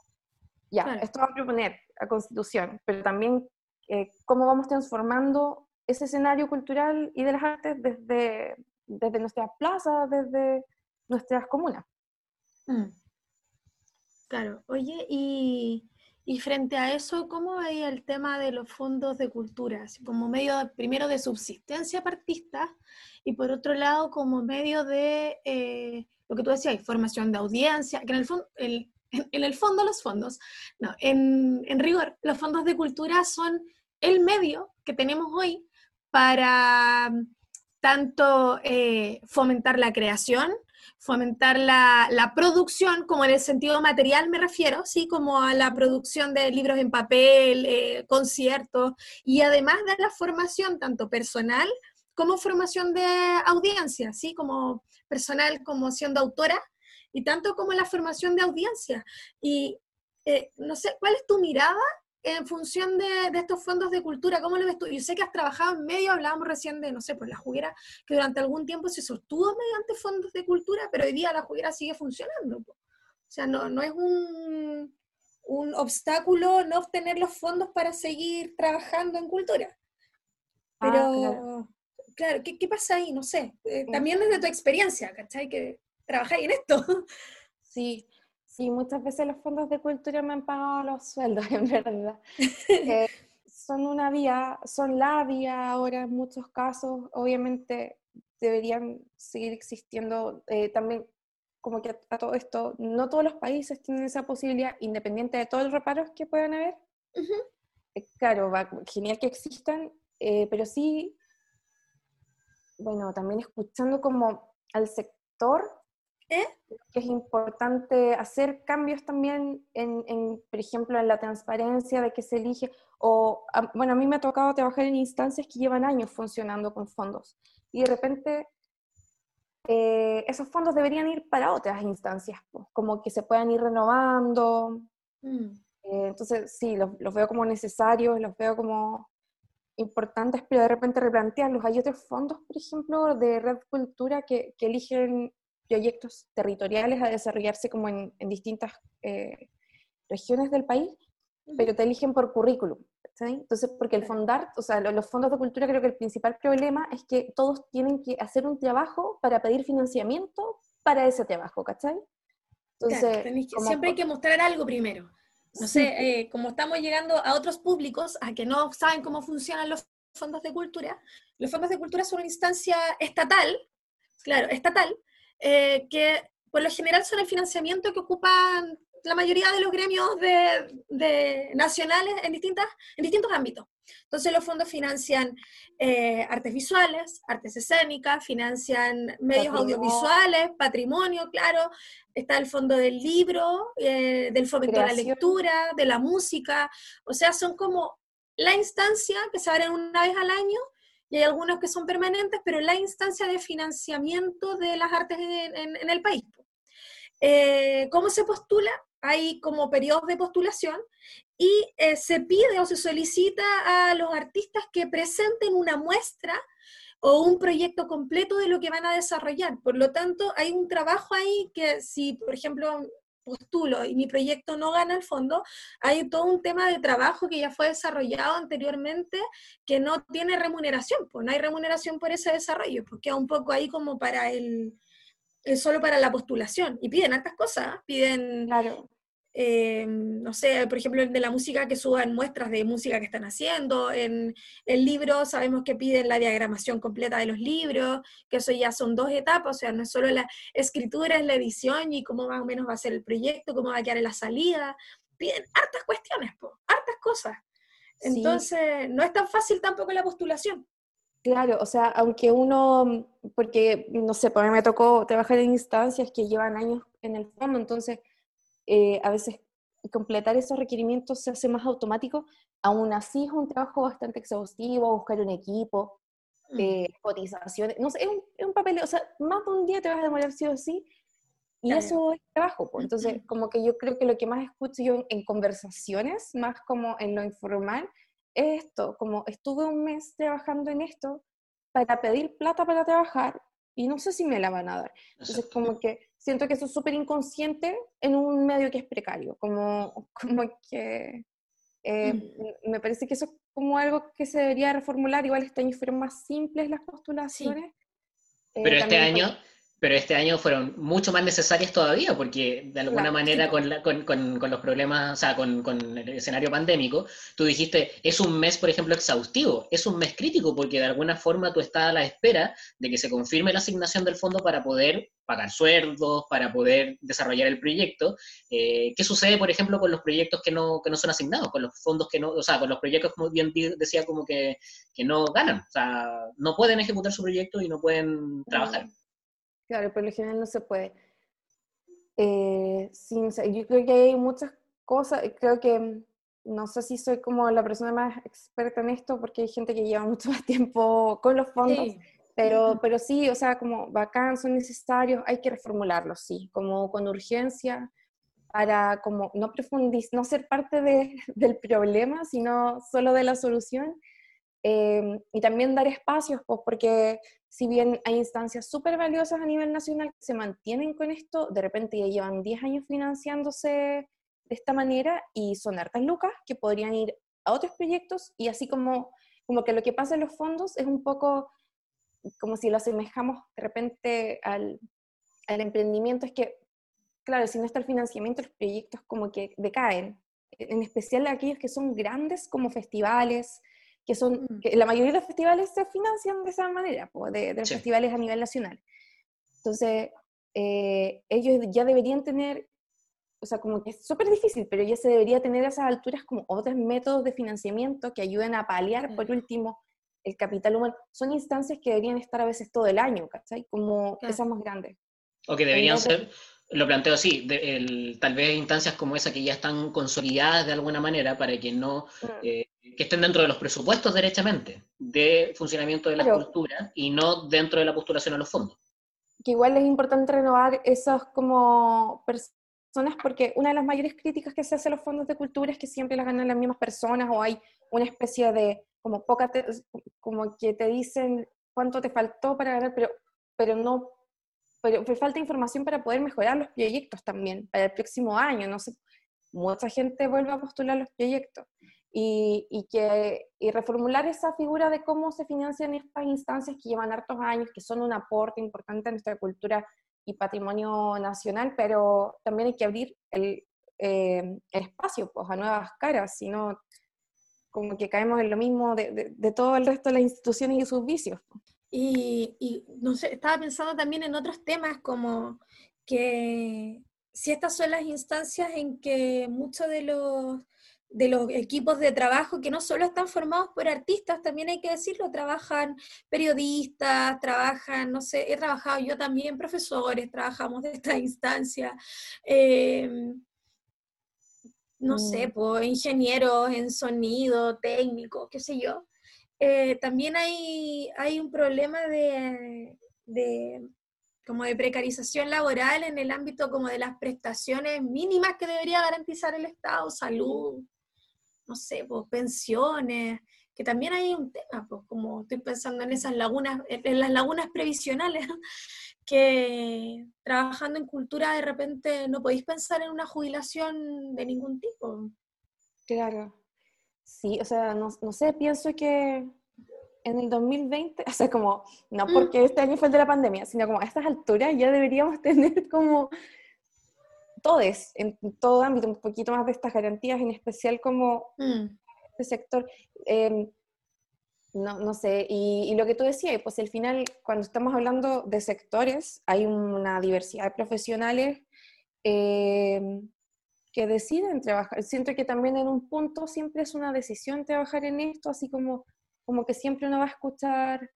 ya, esto va a proponer a constitución, pero también eh, cómo vamos transformando ese escenario cultural y de las artes desde, desde nuestras plazas, desde nuestras comunas. Mm. Claro, oye, y y frente a eso, ¿cómo veía el tema de los fondos de cultura? como medio, primero, de subsistencia partista y por otro lado, como medio de eh, lo que tú decías, formación de audiencia, que en el, fondo, en, el fondo los fondos, no, en, rigor, los fondos de cultura son el medio que tenemos hoy para tanto eh, fomentar la creación, fomentar la, producción, como en el sentido material me refiero, ¿sí? como a la producción de libros en papel, eh, conciertos, y además de la formación tanto personal como formación de audiencia, ¿sí? como personal, como siendo autora, y tanto como la formación de audiencia. Y eh, no sé, ¿cuál es tu mirada en función de, estos fondos de cultura, ¿cómo lo ves tú? Yo sé que has trabajado en medio, hablábamos recién de, no sé, pues la juguera, que durante algún tiempo se sostuvo mediante fondos de cultura, pero hoy día la juguera sigue funcionando. O sea, no, no es un, un obstáculo no obtener los fondos para seguir trabajando en cultura. Ah, pero, claro, ¿qué, ¿qué, pasa ahí? No sé. Eh, también desde tu experiencia, ¿cachai? Que trabajáis en esto. Sí, Sí, muchas veces los fondos de cultura me han pagado los sueldos, en verdad. Eh, son una vía, son la vía ahora en muchos casos. Obviamente deberían seguir existiendo eh, también como que a, todo esto, no todos los países tienen esa posibilidad, independiente de todos los reparos que puedan haber. Eh, claro, va, genial que existan, pero sí, bueno, también escuchando como al sector, ¿Eh? que es importante hacer cambios también, en, por ejemplo, en la transparencia de que se elige, o, bueno, a mí me ha tocado trabajar en instancias que llevan años funcionando con fondos, y de repente eh, esos fondos deberían ir para otras instancias, como que se puedan ir renovando. Mm. Eh, entonces, sí, los, veo como necesarios, los veo como importantes, pero de repente replantearlos. Hay otros fondos, por ejemplo, de Red Cultura que, que eligen proyectos territoriales a desarrollarse como en, distintas eh, regiones del país, pero te eligen por currículum. Entonces, porque el fondar, o sea, los fondos de cultura creo que el principal problema es que todos tienen que hacer un trabajo para pedir financiamiento para ese trabajo, ¿cachai? Entonces, siempre hay que mostrar algo primero. No sé, eh, como estamos llegando a otros públicos, a que no saben cómo funcionan los fondos de cultura, los fondos de cultura son una instancia estatal, claro, estatal, eh, que por lo general son el financiamiento que ocupan la mayoría de los gremios de, nacionales en, distintas, en distintos ámbitos. Entonces los fondos financian eh, artes visuales, artes escénicas, financian medios audiovisuales, patrimonio, claro, está el fondo del libro, eh, del fomento de la lectura, de la música, o sea, son como la instancia que se abre una vez al año y hay algunos que son permanentes, pero la instancia de financiamiento de las artes en, el país. Eh, ¿Cómo se postula? Hay como periodos de postulación y eh, se pide o se solicita a los artistas que presenten una muestra o un proyecto completo de lo que van a desarrollar. Por lo tanto, hay un trabajo ahí que si, por ejemplo, postulo y mi proyecto no gana el fondo, hay todo un tema de trabajo que ya fue desarrollado anteriormente que no tiene remuneración, pues no hay remuneración por ese desarrollo, porque es un poco ahí como para el, solo para la postulación. Y piden hartas cosas, ¿eh? piden claro. Eh, no sé, por ejemplo, de la música que suban muestras de música que están haciendo, en el libro sabemos que piden la diagramación completa de los libros, que eso ya son dos etapas, o sea, no es solo la escritura, es la edición y cómo más o menos va a ser el proyecto, cómo va a quedar en la salida, piden hartas cuestiones, hartas cosas. Entonces, no es tan fácil tampoco la postulación. Claro, o sea, aunque uno, porque, no sé, para mí me tocó trabajar en instancias que llevan años en el fondo, entonces eh, a veces completar esos requerimientos se hace más automático, aún así es un trabajo bastante exhaustivo, buscar un equipo, mm. eh, cotizaciones, no sé, es un, es un, papel, o sea, más de un día te vas a demorar sí o sí, y eso es trabajo, pues. entonces como que yo creo que lo que más escucho yo en, en, conversaciones, más como en lo informal, es esto, como estuve un mes trabajando en esto para pedir plata para trabajar y no sé si me la van a dar. Entonces como que siento que eso es súper inconsciente en un medio que es precario, como, como que eh, mm. me parece que eso es como algo que se debería reformular, igual este año fueron más simples las postulaciones. Eh, Pero este año pero este año fueron mucho más necesarias todavía, porque de alguna manera con, con, los problemas, o sea, con, el escenario pandémico, tú dijiste, es un mes, por ejemplo, exhaustivo, es un mes crítico, porque de alguna forma tú estás a la espera de que se confirme la asignación del fondo para poder pagar sueldos, para poder desarrollar el proyecto. Eh, ¿Qué sucede, por ejemplo, con los proyectos que no, que no son asignados, con los fondos que no, o sea, con los proyectos, como bien decía, como que, que no ganan, o sea, no pueden ejecutar su proyecto y no pueden trabajar? Claro, por lo general no se puede. Eh, yo creo que hay muchas cosas, creo que no sé si soy como la persona más experta en esto porque hay gente que lleva mucho más tiempo con los fondos, pero, pero sí, o sea, como bacán, son necesarios, hay que reformularlos, sí, como con urgencia para como no profundizar, no ser parte de, del problema, sino solo de la solución. Eh, y también dar espacios, pues porque si bien hay instancias súper valiosas a nivel nacional que se mantienen con esto, de repente ya llevan 10 años financiándose de esta manera y son hartas lucas que podrían ir a otros proyectos y así como, como que lo que pasa en los fondos es un poco como si lo asemejamos de repente al, al emprendimiento, es que, claro, si no está el financiamiento, los proyectos como que decaen, en especial aquellos que son grandes como festivales, que son, mm. que la mayoría de los festivales se financian de esa manera, de, los festivales a nivel nacional. Entonces, eh, ellos ya deberían tener, o sea, como que es súper difícil, pero ya se debería tener a esas alturas como otros métodos de financiamiento que ayuden a paliar, por último, el capital humano. Son instancias que deberían estar a veces todo el año, ¿cachai? Como esas más grandes. O que deberían ser lo planteo así, tal vez instancias como esa que ya están consolidadas de alguna manera para que no, mm. eh, que estén dentro de los presupuestos derechamente de funcionamiento de la cultura y no dentro de la postulación a los fondos. Que igual es importante renovar esas como personas porque una de las mayores críticas que se hace a los fondos de cultura es que siempre las ganan las mismas personas o hay una especie de como poca, como que te dicen cuánto te faltó para ganar, pero, pero no pero, falta información para poder mejorar los proyectos también, para el próximo año, no sé, mucha gente vuelve a postular los proyectos. Y, y, que, y reformular esa figura de cómo se financian estas instancias que llevan hartos años, que son un aporte importante a nuestra cultura y patrimonio nacional, pero también hay que abrir el, eh, el espacio pues, a nuevas caras, sino como que caemos en lo mismo de, de, todo el resto de las instituciones y sus vicios. Y, y, no sé, estaba pensando también en otros temas como que si estas son las instancias en que muchos de los de los equipos de trabajo que no solo están formados por artistas, también hay que decirlo, trabajan periodistas, trabajan, no sé, he trabajado yo también, profesores, trabajamos de esta instancia. Eh, no sé, mm. pues, ingenieros en sonido, técnico, qué sé yo. Eh, también hay, hay un problema de, de, como de precarización laboral en el ámbito como de las prestaciones mínimas que debería garantizar el Estado, salud, no sé, pues pensiones, que también hay un tema, pues como estoy pensando en esas lagunas, en las lagunas previsionales, que trabajando en cultura de repente no podéis pensar en una jubilación de ningún tipo. Claro. Sí, o sea, no, no sé, pienso que en el 2020, o sea, como, no mm. porque este año fue el de la pandemia, sino como a estas alturas ya deberíamos tener como todos, en todo ámbito, un poquito más de estas garantías, en especial como mm. este sector. Eh, no, no sé, y, lo que tú decías, pues al final, cuando estamos hablando de sectores, hay una diversidad de profesionales eh, que deciden trabajar. Siento que también en un punto siempre es una decisión trabajar en esto, así como, como que siempre uno va a escuchar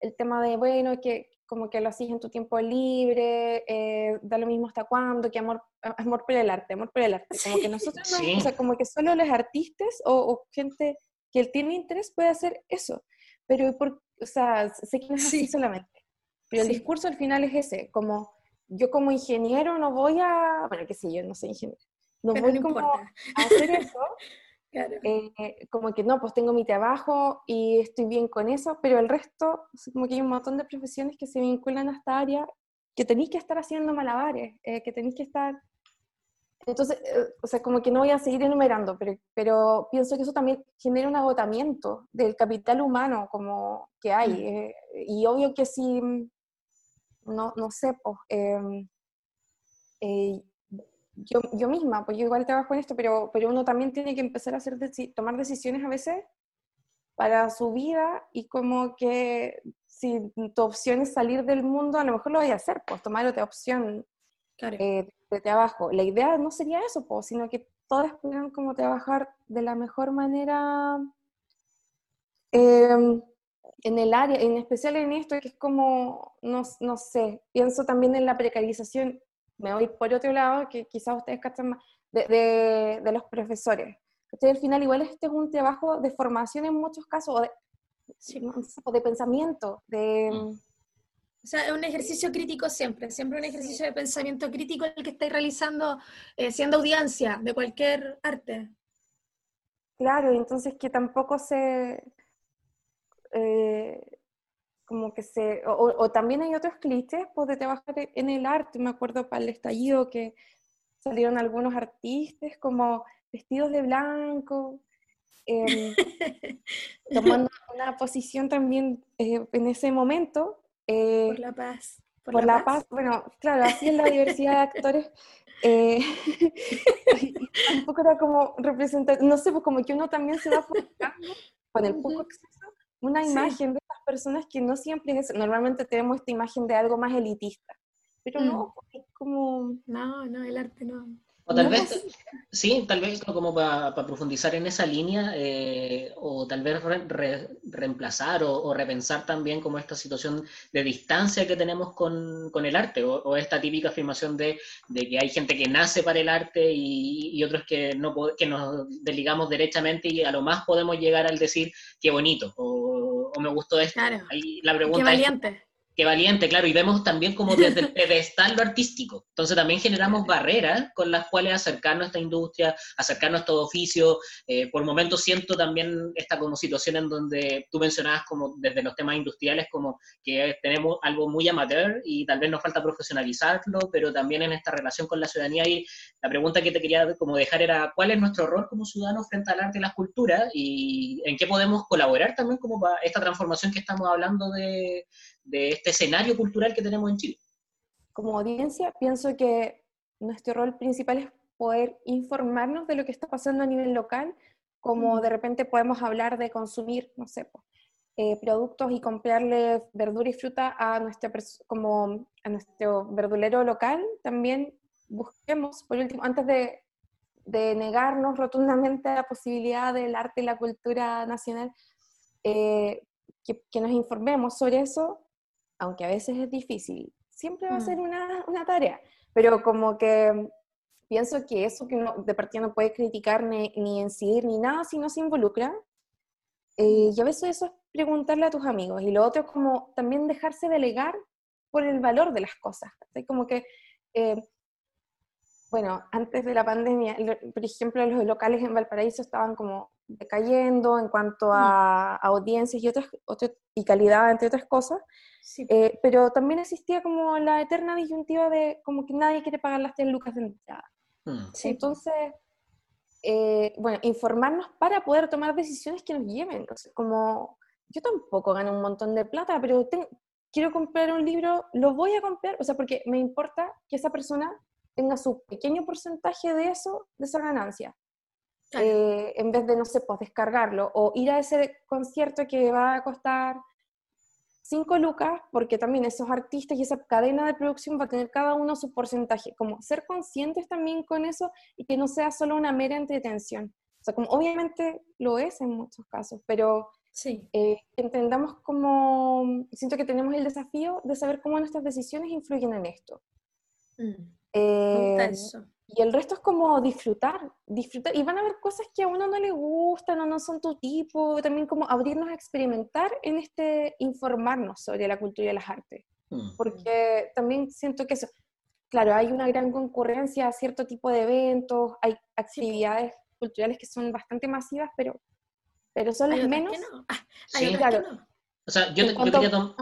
el tema de, bueno, que como que lo haces en tu tiempo libre, eh, da lo mismo hasta cuándo, que amor, amor por el arte, amor por el arte. Como que nosotros no, o sea, como que solo los artistas o, o gente que él tiene interés puede hacer eso. Pero, por, o sea, sé que no es así solamente. Pero el discurso al final es ese, como yo como ingeniero no voy a, bueno, qué sé yo, no soy ingeniero, no voy como a hacer eso. Eh, como que no, pues tengo mi trabajo y estoy bien con eso, pero el resto, como que hay un montón de profesiones que se vinculan a esta área que tenéis que estar haciendo malabares, eh, que tenéis que estar entonces, eh, o sea, como que no voy a seguir enumerando, pero, pero pienso que eso también genera un agotamiento del capital humano como que hay. Mm. Y obvio que si, no, no sé, pues, em, yo, yo, misma, pues yo igual trabajo en esto, pero, pero uno también tiene que empezar a hacer tomar decisiones a veces para su vida y como que si tu opción es salir del mundo, a lo mejor lo voy a hacer, pues tomar otra opción. Claro de trabajo. La idea no sería eso, sino que todas pudieran como trabajar de la mejor manera em, en el área, en especial en esto, que es como, no, no, sé, pienso también en la precarización, me voy por otro lado, que quizás ustedes cachan más, de, de, los profesores. Entonces, al final, igual este es un trabajo de formación en muchos casos, o de, o de pensamiento, de... Mm. O sea, es un ejercicio crítico siempre, siempre un ejercicio de pensamiento crítico el que estáis realizando eh, siendo audiencia de cualquier arte. Claro, entonces que tampoco se... Eh, como que se... O, también hay otros clichés pues, de trabajar en el arte. Me acuerdo para el estallido que salieron algunos artistas como vestidos de blanco, em, tomando una posición también eh, en ese momento eh, por la paz. Por, la, paz. bueno, claro, así es la diversidad de actores. Eh, un poco era como representar, no sé, pues como que uno también se va con el poco acceso, una imagen de personas que no siempre es, normalmente tenemos esta imagen de algo más elitista, pero no, mm. es como... No, no, el arte no. O tal vez, sí, tal vez como para profundizar en esa línea, eh, o tal vez reemplazar o, repensar también como esta situación de distancia que tenemos con, el arte, o, esta típica afirmación de, que hay gente que nace para el arte y, otros que, no, que nos desligamos derechamente y a lo más podemos llegar al decir qué bonito, o, me gustó esto. Claro. la pregunta qué valiente. Qué valiente, claro, y vemos también como desde el pedestal lo artístico. Entonces también generamos barreras con las cuales acercarnos a esta industria, acercarnos a estos oficios. Eh, por momentos siento también esta como situación en donde tú mencionabas como desde los temas industriales como que tenemos algo muy amateur y tal vez nos falta profesionalizarlo, pero también en esta relación con la ciudadanía y la pregunta que te quería como dejar era ¿cuál es nuestro rol como ciudadanos frente al arte y la cultura y en qué podemos colaborar también como para esta transformación que estamos hablando de de este escenario cultural que tenemos en Chile? Como audiencia, pienso que nuestro rol principal es poder informarnos de lo que está pasando a nivel local, como de repente podemos hablar de consumir, no sé, eh, productos y comprarle verdura y fruta a nuestro, como a nuestro verdulero local, también busquemos, por último, antes de, de negarnos rotundamente a la posibilidad del arte y la cultura nacional, eh, que, que, nos informemos sobre eso aunque a veces es difícil, siempre va a ser mm. una, una tarea, pero como que pienso que eso que uno de partida no puede criticar ni, ni incidir ni nada si no se involucra, eh, y a veces eso es preguntarle a tus amigos, y lo otro es como también dejarse delegar por el valor de las cosas, como que... Eh, bueno, antes de la pandemia, por ejemplo, los locales en Valparaíso estaban como decayendo en cuanto a, mm. audiencias y, otras, y calidad, entre otras cosas. Eh, pero también existía como la eterna disyuntiva de como que nadie quiere pagar las 10 lucas de entrada. Mm. Entonces, eh, bueno, informarnos para poder tomar decisiones que nos lleven. como yo tampoco gano un montón de plata, pero quiero comprar un libro, lo voy a comprar, o sea, porque me importa que esa persona tenga su pequeño porcentaje de eso, de esa ganancia. Eh, en vez de, no sé, pues descargarlo o ir a ese concierto que va a costar 5 lucas, porque también esos artistas y esa cadena de producción va a tener cada uno su porcentaje. Como ser conscientes también con eso y que no sea solo una mera entretención. O sea, como obviamente lo es en muchos casos, pero sí. Eh, entendamos como, siento que tenemos el desafío de saber cómo nuestras decisiones influyen en esto. Mm. Eh, y el resto es como disfrutar, disfrutar. Y van a haber cosas que a uno no le gustan o no son tu tipo, también como abrirnos a experimentar en este informarnos sobre la cultura y las artes. Mm. Porque también siento que eso, claro, hay una gran concurrencia a cierto tipo de eventos, hay actividades culturales que son bastante masivas, pero, pero son las menos. Ah, sí. claro. O sea, yo, yo quería tomar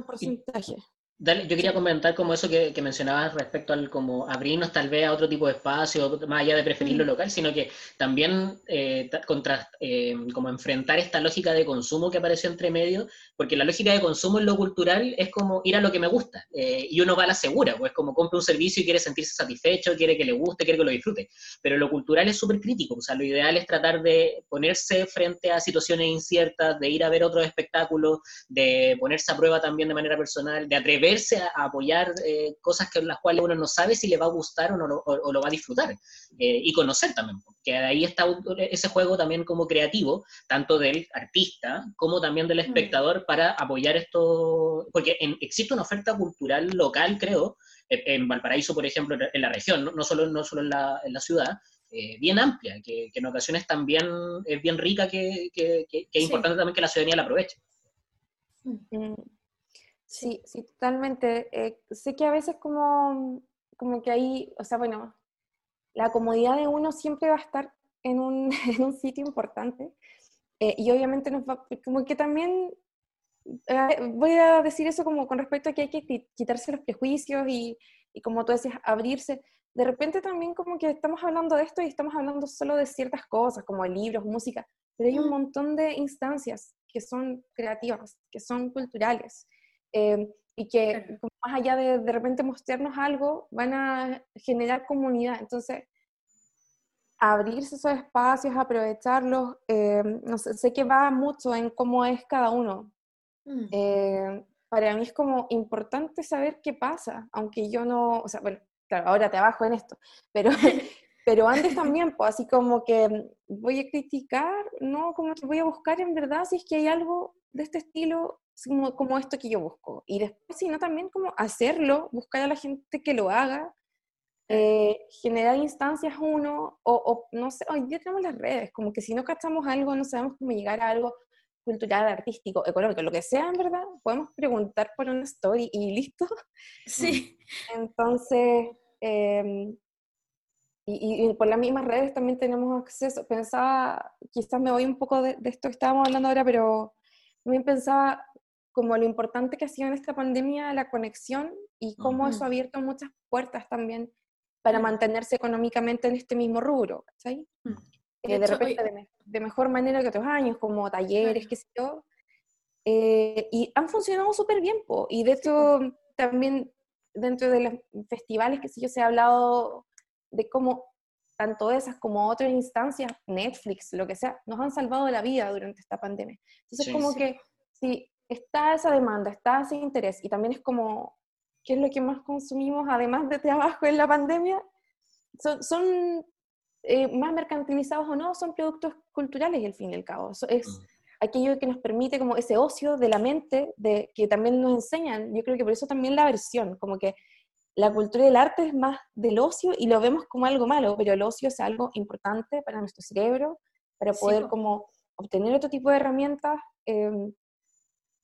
yo quería comentar como eso que, mencionabas respecto al como abrirnos tal vez a otro tipo de espacio, más allá de preferir lo mm. local, sino que también eh, contra, eh, como enfrentar esta lógica de consumo que apareció entre medio, porque la lógica de consumo en lo cultural es como ir a lo que me gusta, eh, y uno va a la segura, pues como compra un servicio y quiere sentirse satisfecho, quiere que le guste, quiere que lo disfrute, pero lo cultural es súper crítico, o sea, lo ideal es tratar de ponerse frente a situaciones inciertas, de ir a ver otros espectáculos, de ponerse a prueba también de manera personal, de atrever a, apoyar eh, cosas que las cuales uno no sabe si le va a gustar o, no, lo va a disfrutar. Eh, y conocer también, porque ahí está ese juego también como creativo, tanto del artista como también del mm. espectador para apoyar esto, porque existe una oferta cultural local, creo, en, Valparaíso, por ejemplo, en la región, no, solo, no solo en la, en la ciudad, eh, bien amplia, que, en ocasiones también es bien rica, que, que, es importante también que la ciudadanía la aproveche. Sí, sí, totalmente. Eh, sé que a veces como, como que ahí, o sea, bueno, la comodidad de uno siempre va a estar en un, en un sitio importante eh, y obviamente nos va, como que también, eh, voy a decir eso como con respecto a que hay que quitarse los prejuicios y, y como tú decías, abrirse. De repente también como que estamos hablando de esto y estamos hablando solo de ciertas cosas, como libros, música, pero hay un montón de instancias que son creativas, que son culturales, Em, y que más allá de de repente mostrarnos algo, van a generar comunidad. Entonces, abrirse esos espacios, aprovecharlos, em, no sé, sé, que va mucho en cómo es cada uno. Mm. Em, para mí es como importante saber qué pasa, aunque yo no, o sea, bueno, claro, ahora trabajo en esto, pero, pero antes también, pues así como que voy a criticar, no, como que voy a buscar en verdad si es que hay algo de este estilo como, como esto que yo busco. Y después, sino también como hacerlo, buscar a la gente que lo haga, eh, generar instancias uno, o, no sé, hoy día tenemos las redes, como que si no cachamos algo, no sabemos cómo llegar a algo, cultural, artístico, económico, lo que sea, en verdad, podemos preguntar por una story y listo. Sí. Entonces, em, y, por las mismas redes también tenemos acceso. Pensaba, quizás me voy un poco de, esto que estábamos hablando ahora, pero también pensaba como lo importante que ha sido en esta pandemia la conexión y cómo eso ha abierto muchas puertas también para mantenerse económicamente en este mismo rubro, ¿sí? Mm. Eh, de, repente de, mejor manera que otros años, como talleres, qué sé yo. Eh, y han funcionado súper bien, po. y de hecho también dentro de los festivales, que sé yo, se ha hablado de cómo tanto esas como otras instancias, Netflix, lo que sea, nos han salvado la vida durante esta pandemia. Entonces, como que si está esa demanda, está ese interés, y también es como, ¿qué es lo que más consumimos además de trabajo en la pandemia? Son, son eh, más mercantilizados o no, son productos culturales, al fin y al cabo. Eso es mm. aquello que nos permite como ese ocio de la mente, de, que también nos enseñan. Yo creo que por eso también la versión, como que la cultura y el arte es más del ocio y lo vemos como algo malo, pero el ocio es algo importante para nuestro cerebro, para poder como obtener otro tipo de herramientas. Em,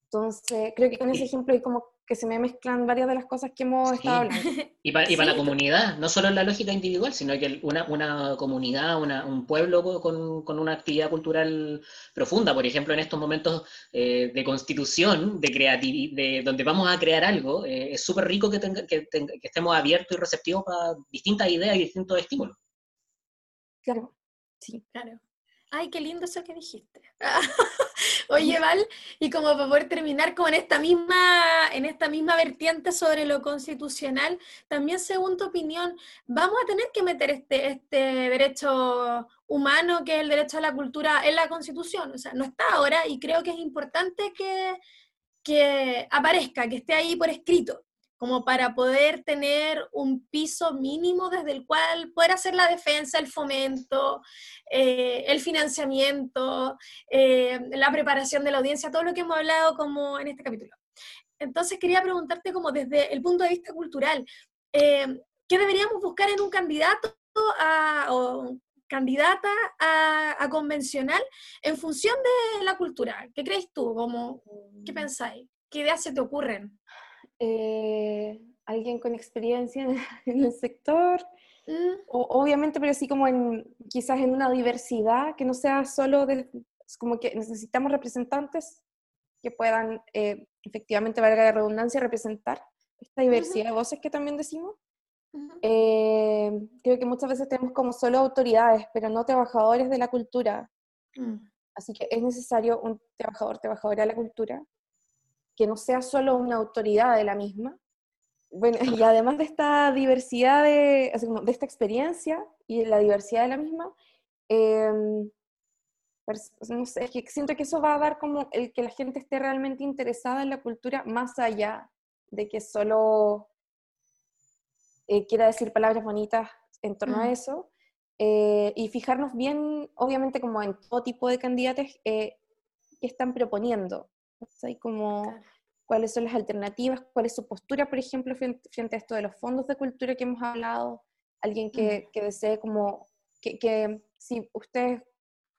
entonces, creo que con ese ejemplo hay como que se me mezclan varias de las cosas que hemos estado hablando. Y para, la comunidad, no solo en la lógica individual, sino que una, una comunidad, un pueblo con, con, una actividad cultural profunda, por ejemplo, en estos momentos eh, de constitución, de creatividad, de, donde vamos a crear algo, eh, es súper rico que, que, que estemos abiertos y receptivos para distintas ideas y distintos estímulos. Claro, sí. Claro. Ay, qué lindo eso que dijiste. Oye, Val, y como para poder terminar con esta misma, en esta misma vertiente sobre lo constitucional, también según tu opinión, ¿vamos a tener que meter este, este derecho humano, que es el derecho a la cultura, en la constitución? O sea, no está ahora y creo que es importante que, que aparezca, que esté ahí por escrito como para poder tener un piso mínimo desde el cual poder hacer la defensa, el fomento, eh, el financiamiento, eh, la preparación de la audiencia, todo lo que hemos hablado como en este capítulo. Entonces quería preguntarte como desde el punto de vista cultural, eh, ¿qué deberíamos buscar en un candidato a, o candidata a, convencional en función de la cultura? ¿Qué crees tú? Como, ¿Qué mm. pensáis? ¿Qué ideas se te ocurren? Eh, alguien con experiencia en, el sector, mm. o, obviamente, pero sí como en, quizás en una diversidad, que no sea solo de, como que necesitamos representantes que puedan eh, efectivamente, valga la redundancia, representar esta diversidad de voces que también decimos. Eh, creo que muchas veces tenemos como solo autoridades, pero no trabajadores de la cultura. Mm. Así que es necesario un trabajador, trabajadora de la cultura, que no sea solo una autoridad de la misma. Bueno, y además de esta diversidad, de, de esta experiencia y la diversidad de la misma, em, no sé, es que siento que eso va a dar como el que la gente esté realmente interesada en la cultura más allá de que solo eh, quiera decir palabras bonitas en torno a eso. Eh, y fijarnos bien, obviamente, como en todo tipo de candidatos eh, que están proponiendo. ¿Sí? Como cuáles son las alternativas, cuál es su postura, por ejemplo, frente, a esto de los fondos de cultura que hemos hablado, alguien que, mm. que desee como, que, que, si usted,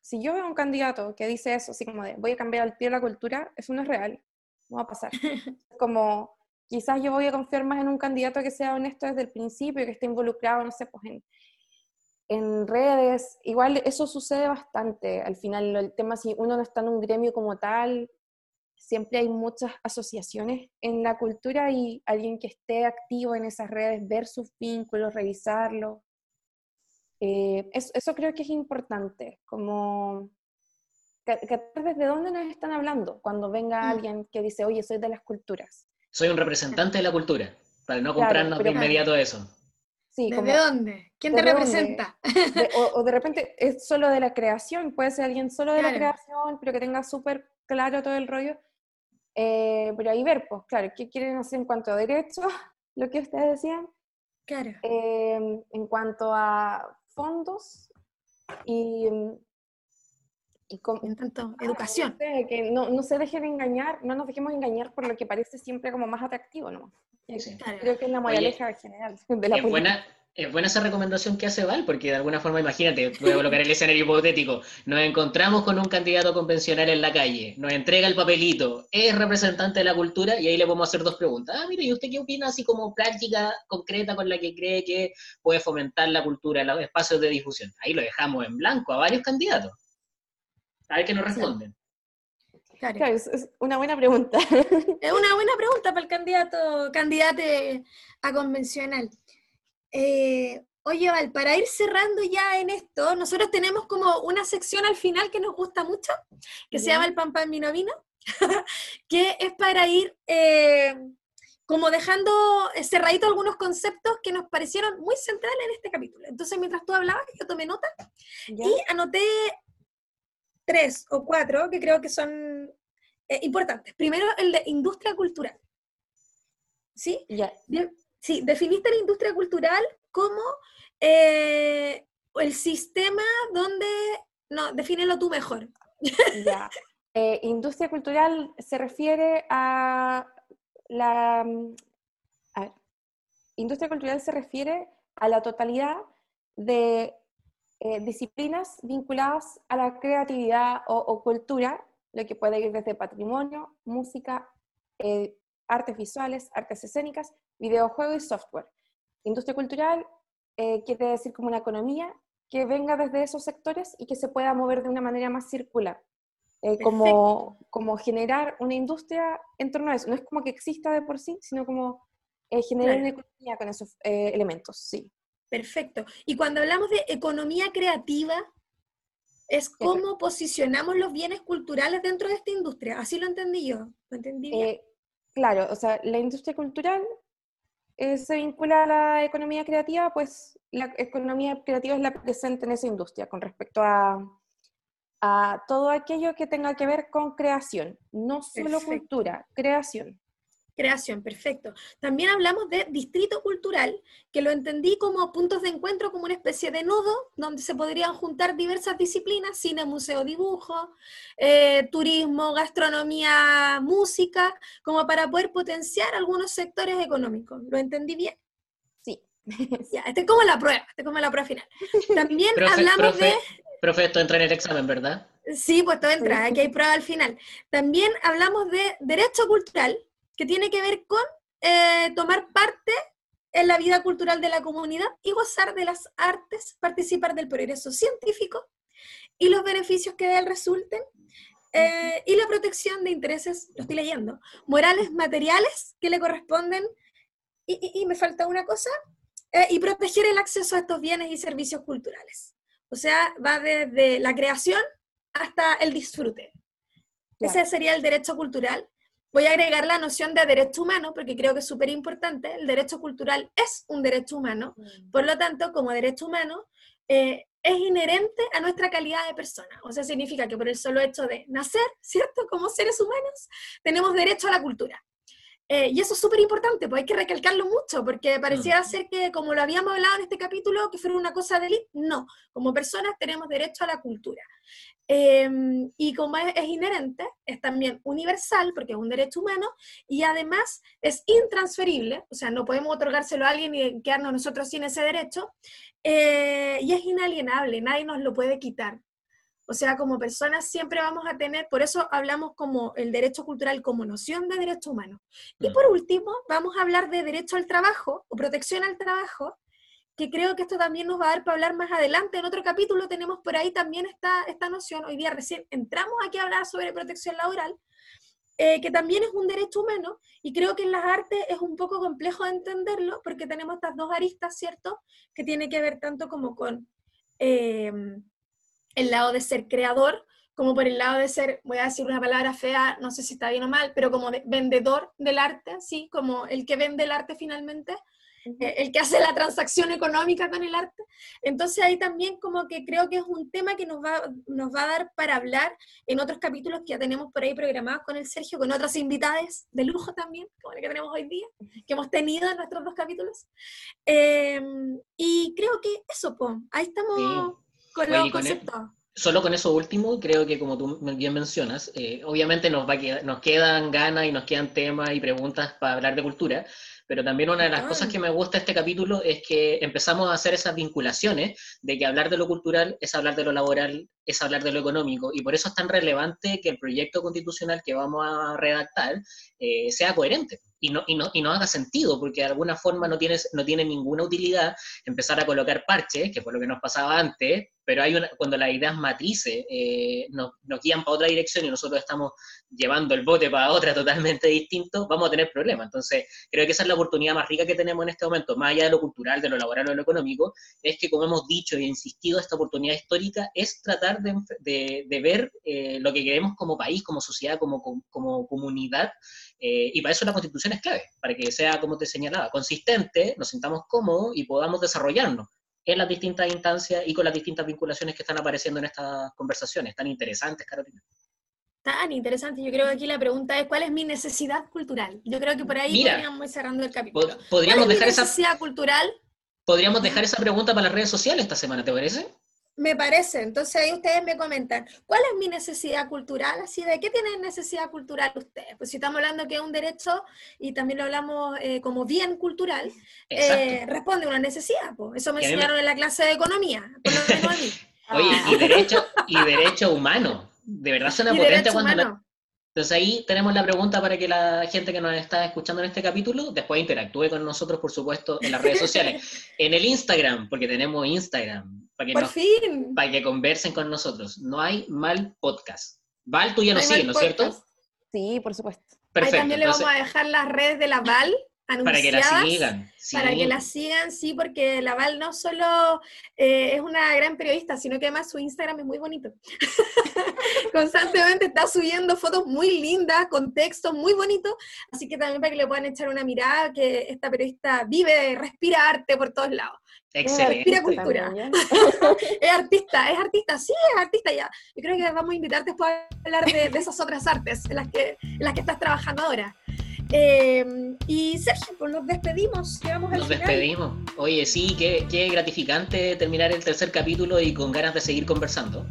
si yo veo un candidato que dice eso, así como de voy a cambiar al pie la cultura, eso no es real, no va a pasar. como quizás yo voy a confiar más en un candidato que sea honesto desde el principio, que esté involucrado, no sé, pues en, en redes, igual eso sucede bastante. Al final, el tema si uno no está en un gremio como tal, siempre hay muchas asociaciones en la cultura y alguien que esté activo en esas redes, ver sus vínculos, revisarlos. Eh, eso, creo que es importante, como que, desde dónde nos están hablando cuando venga mm. alguien que dice, oye, soy de las culturas. Soy un representante de la cultura, para no comprarnos de inmediato eso. Sí, ¿Desde dónde? ¿Quién te representa? o, de repente es solo de la creación, puede ser alguien solo de la creación, pero que tenga súper claro todo el rollo. Eh, pero ahí ver, pues claro, ¿qué quieren hacer en cuanto a derechos? Lo que ustedes decían. Claro. Em, en cuanto a fondos y... y en tanto, educación. que no, no, se dejen engañar, no nos dejemos engañar por lo que parece siempre como más atractivo, ¿no? Creo que es la moraleja general de la qué buena, Es buena esa recomendación que hace Val, porque de alguna forma, imagínate, voy a colocar el escenario hipotético, nos encontramos con un candidato convencional en la calle, nos entrega el papelito, es representante de la cultura, y ahí le podemos hacer dos preguntas. Ah, mire, ¿y usted qué opina así como práctica concreta con la que cree que puede fomentar la cultura, los espacios de difusión? Ahí lo dejamos en blanco a varios candidatos. A ver qué nos responden. Claro, es, una buena pregunta. Es una buena pregunta para el candidato, candidate a convencional. Eh, oye, Val, para ir cerrando ya en esto, nosotros tenemos como una sección al final que nos gusta mucho, que se llama el pan pan vino vino, que es para ir eh, como dejando cerradito algunos conceptos que nos parecieron muy centrales en este capítulo. Entonces, mientras tú hablabas, yo tomé nota y anoté tres o cuatro que creo que son eh, importantes. Primero, el de industria cultural. ¿Sí? Ya. Sí, definiste la industria cultural como eh, el sistema donde... No, defínelo tú mejor. Ya. Eh, industria cultural se refiere a la... Mm, industria cultural se refiere a la totalidad de eh, disciplinas vinculadas a la creatividad o, cultura, lo que puede ir desde patrimonio, música, artes visuales, artes escénicas, videojuegos y software. Industria cultural eh, quiere decir como una economía que venga desde esos sectores y que se pueda mover de una manera más circular. Eh, como, como generar una industria en torno a eso. No es como que exista de por sí, sino como eh, generar una economía con esos elementos, sí. Perfecto. Y cuando hablamos de economía creativa, es cómo posicionamos los bienes culturales dentro de esta industria. Así lo entendí yo. ¿Lo entendí bien? claro, o sea, la industria cultural eh, se vincula a la economía creativa, pues la economía creativa es la presente en esa industria con respecto a, a todo aquello que tenga que ver con creación, no solo cultura, creación. Creación, perfecto. También hablamos de distrito cultural, que lo entendí como puntos de encuentro, como una especie de nodo donde se podrían juntar diversas disciplinas, cine, museo, dibujo, eh, turismo, gastronomía, música, como para poder potenciar algunos sectores económicos. ¿Lo entendí bien? Sí. ya, este es como la prueba, este es como la prueba final. También hablamos de... Profe, esto entra en el examen, ¿verdad? Sí, pues todo entra, aquí hay prueba al final. También hablamos de derecho cultural, que tiene que ver con eh, tomar parte en la vida cultural de la comunidad y gozar de las artes, participar del progreso científico y los beneficios que de él resulten, eh, y la protección de intereses, lo estoy leyendo, morales, materiales que le corresponden, y, me falta una cosa, eh, y proteger el acceso a estos bienes y servicios culturales. O sea, va desde la creación hasta el disfrute. Ese sería el derecho cultural Voy a agregar la noción de derecho humano porque creo que es súper importante. El derecho cultural es un derecho humano, mm. por lo tanto, como derecho humano, eh, es inherente a nuestra calidad de persona. O sea, significa que por el solo hecho de nacer, ¿cierto? Como seres humanos, tenemos derecho a la cultura. Eh, y eso es súper importante, pues hay que recalcarlo mucho, porque parecía ser que, como lo habíamos hablado en este capítulo, que fuera una cosa de élite, no, como personas tenemos derecho a la cultura. Em, y como es, inherente, es también universal, porque es un derecho humano, y además es intransferible, o sea, no podemos otorgárselo a alguien y quedarnos nosotros sin ese derecho, eh, y es inalienable, nadie nos lo puede quitar. O sea, como personas siempre vamos a tener, por eso hablamos como el derecho cultural como noción de derecho humano. Y mm. por último, vamos a hablar de derecho al trabajo o protección al trabajo, que creo que esto también nos va a dar para hablar más adelante. En otro capítulo tenemos por ahí también esta, esta noción. Hoy día recién entramos aquí a hablar sobre protección laboral, eh, que también es un derecho humano, y creo que en las artes es un poco complejo de entenderlo, porque tenemos estas dos aristas, ¿cierto? Que tiene que ver tanto como con... Eh, el lado de ser creador, como por el lado de ser, voy a decir una palabra fea, no sé si está bien o mal, pero como vendedor del arte, ¿sí? Como el que vende el arte finalmente, el que hace la transacción económica con el arte. Entonces ahí también como que creo que es un tema que nos va, nos va a dar para hablar en otros capítulos que ya tenemos por ahí programados con el Sergio, con otras invitadas de lujo también, como la que tenemos hoy día, que hemos tenido en nuestros dos capítulos. Em, y creo que eso, pues, ahí estamos solo con eso último, creo que como tú bien mencionas, eh, obviamente nos, va nos quedan ganas y nos quedan temas y preguntas para hablar de cultura, pero también una de las cosas que me gusta de este capítulo es que empezamos a hacer esas vinculaciones de que hablar de lo cultural es hablar de lo laboral, es hablar de lo económico, y por eso es tan relevante que el proyecto constitucional que vamos a redactar eh, sea coherente y no, y, no, y no haga sentido, porque de alguna forma no tiene, no tiene ninguna utilidad empezar a colocar parches, que fue lo que nos pasaba antes, pero hay una, cuando las ideas matrices eh, nos, nos, guían para otra dirección y nosotros estamos llevando el bote para otra totalmente distinto, vamos a tener problemas. Entonces, creo que esa es la oportunidad más rica que tenemos en este momento, más allá de lo cultural, de lo laboral o de lo económico, es que, como hemos dicho y insistido, esta oportunidad histórica es tratar de, de, de ver eh, lo que queremos como país, como sociedad, como, como comunidad, eh, y para eso la constitución es clave, para que sea, como te señalaba, consistente, nos sintamos cómodos y podamos desarrollarnos en las distintas instancias y con las distintas vinculaciones que están apareciendo en estas conversaciones tan interesantes, Carolina. Tan interesante. Yo creo que aquí la pregunta es ¿cuál es mi necesidad cultural? Yo creo que por ahí Mira, podríamos ir cerrando el capítulo. Podríamos ¿Cuál es dejar mi necesidad esa, cultural? Podríamos dejar esa pregunta para las redes sociales esta semana, ¿te parece? Me parece. Entonces ahí ustedes me comentan, ¿cuál es mi necesidad cultural? Así de qué tienen necesidad cultural ustedes. Pues si estamos hablando que es un derecho y también lo hablamos eh, como bien cultural, eh, responde a una necesidad. Pues. Eso me enseñaron me... en la clase de economía. Por lo menos a mí. Oye, y derecho, y derecho humano. De verdad suena potente cuando la... Entonces ahí tenemos la pregunta para que la gente que nos está escuchando en este capítulo después interactúe con nosotros, por supuesto, en las redes sociales. en el Instagram, porque tenemos Instagram. Para que por nos, fin. Para que conversen con nosotros. No hay mal podcast. Val, tú ya nos sigues, ¿no es cierto? Sí, por supuesto. Perfecto. Ahí también entonces, le vamos a dejar las redes de la Val para que la sigan. Sí. Para que la sigan, sí, porque la Val no solo eh, es una gran periodista, sino que además su Instagram es muy bonito. Constantemente está subiendo fotos muy lindas, con textos muy bonitos, así que también para que le puedan echar una mirada, que esta periodista vive, respira arte por todos lados. Excelente. Respira cultura. es artista, es artista, sí, es artista ya. Yo creo que vamos a invitarte después a hablar de, de esas otras artes en las, que, en las que estás trabajando ahora. Eh, y Sergio, pues nos despedimos, llegamos al Nos final. despedimos. Oye, sí, qué, qué, gratificante terminar el tercer capítulo y con ganas de seguir conversando.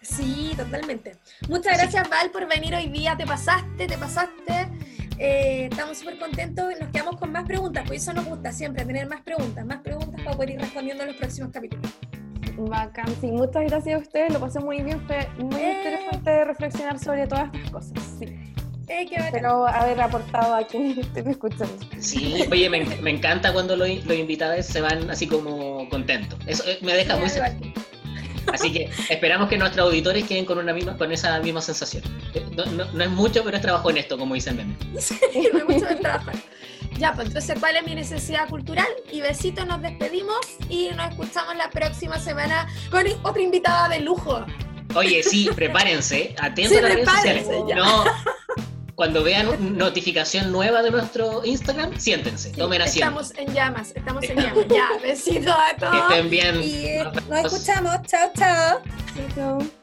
Sí, totalmente. Muchas gracias, sí. Val, por venir hoy día. Te pasaste, te pasaste. Eh, estamos súper contentos y nos quedamos con más preguntas, pues eso nos gusta siempre, tener más preguntas, más preguntas para poder ir respondiendo en los próximos capítulos. Bacán, sí, muchas gracias a ustedes, lo pasé muy bien, fue muy eh. interesante reflexionar sobre todas estas cosas. Sí. Eh, Espero haber aportado a quienes estén escuchando. Sí, oye, me, me encanta cuando los, los, invitados se van así como contentos. Eso eh, me deja muy satisfecho. Así que esperamos que nuestros auditores queden con, una misma, con esa misma sensación. No, no, no es mucho, pero es trabajo honesto, como dicen meme. Sí, no es mucho de trabajo. Ya, pues entonces, ¿cuál es mi necesidad cultural? Y besitos, nos despedimos y nos escuchamos la próxima semana con otra invitada de lujo. Oye, sí, prepárense, atentos sí, a las redes sociales. Ya. No, cuando vean notificación nueva de nuestro Instagram, siéntense, sí, tomen asiento. Estamos en llamas, estamos en llamas. Ya, besitos a todos. Que estén bien. Y nos escuchamos. Chao, chao. Chao.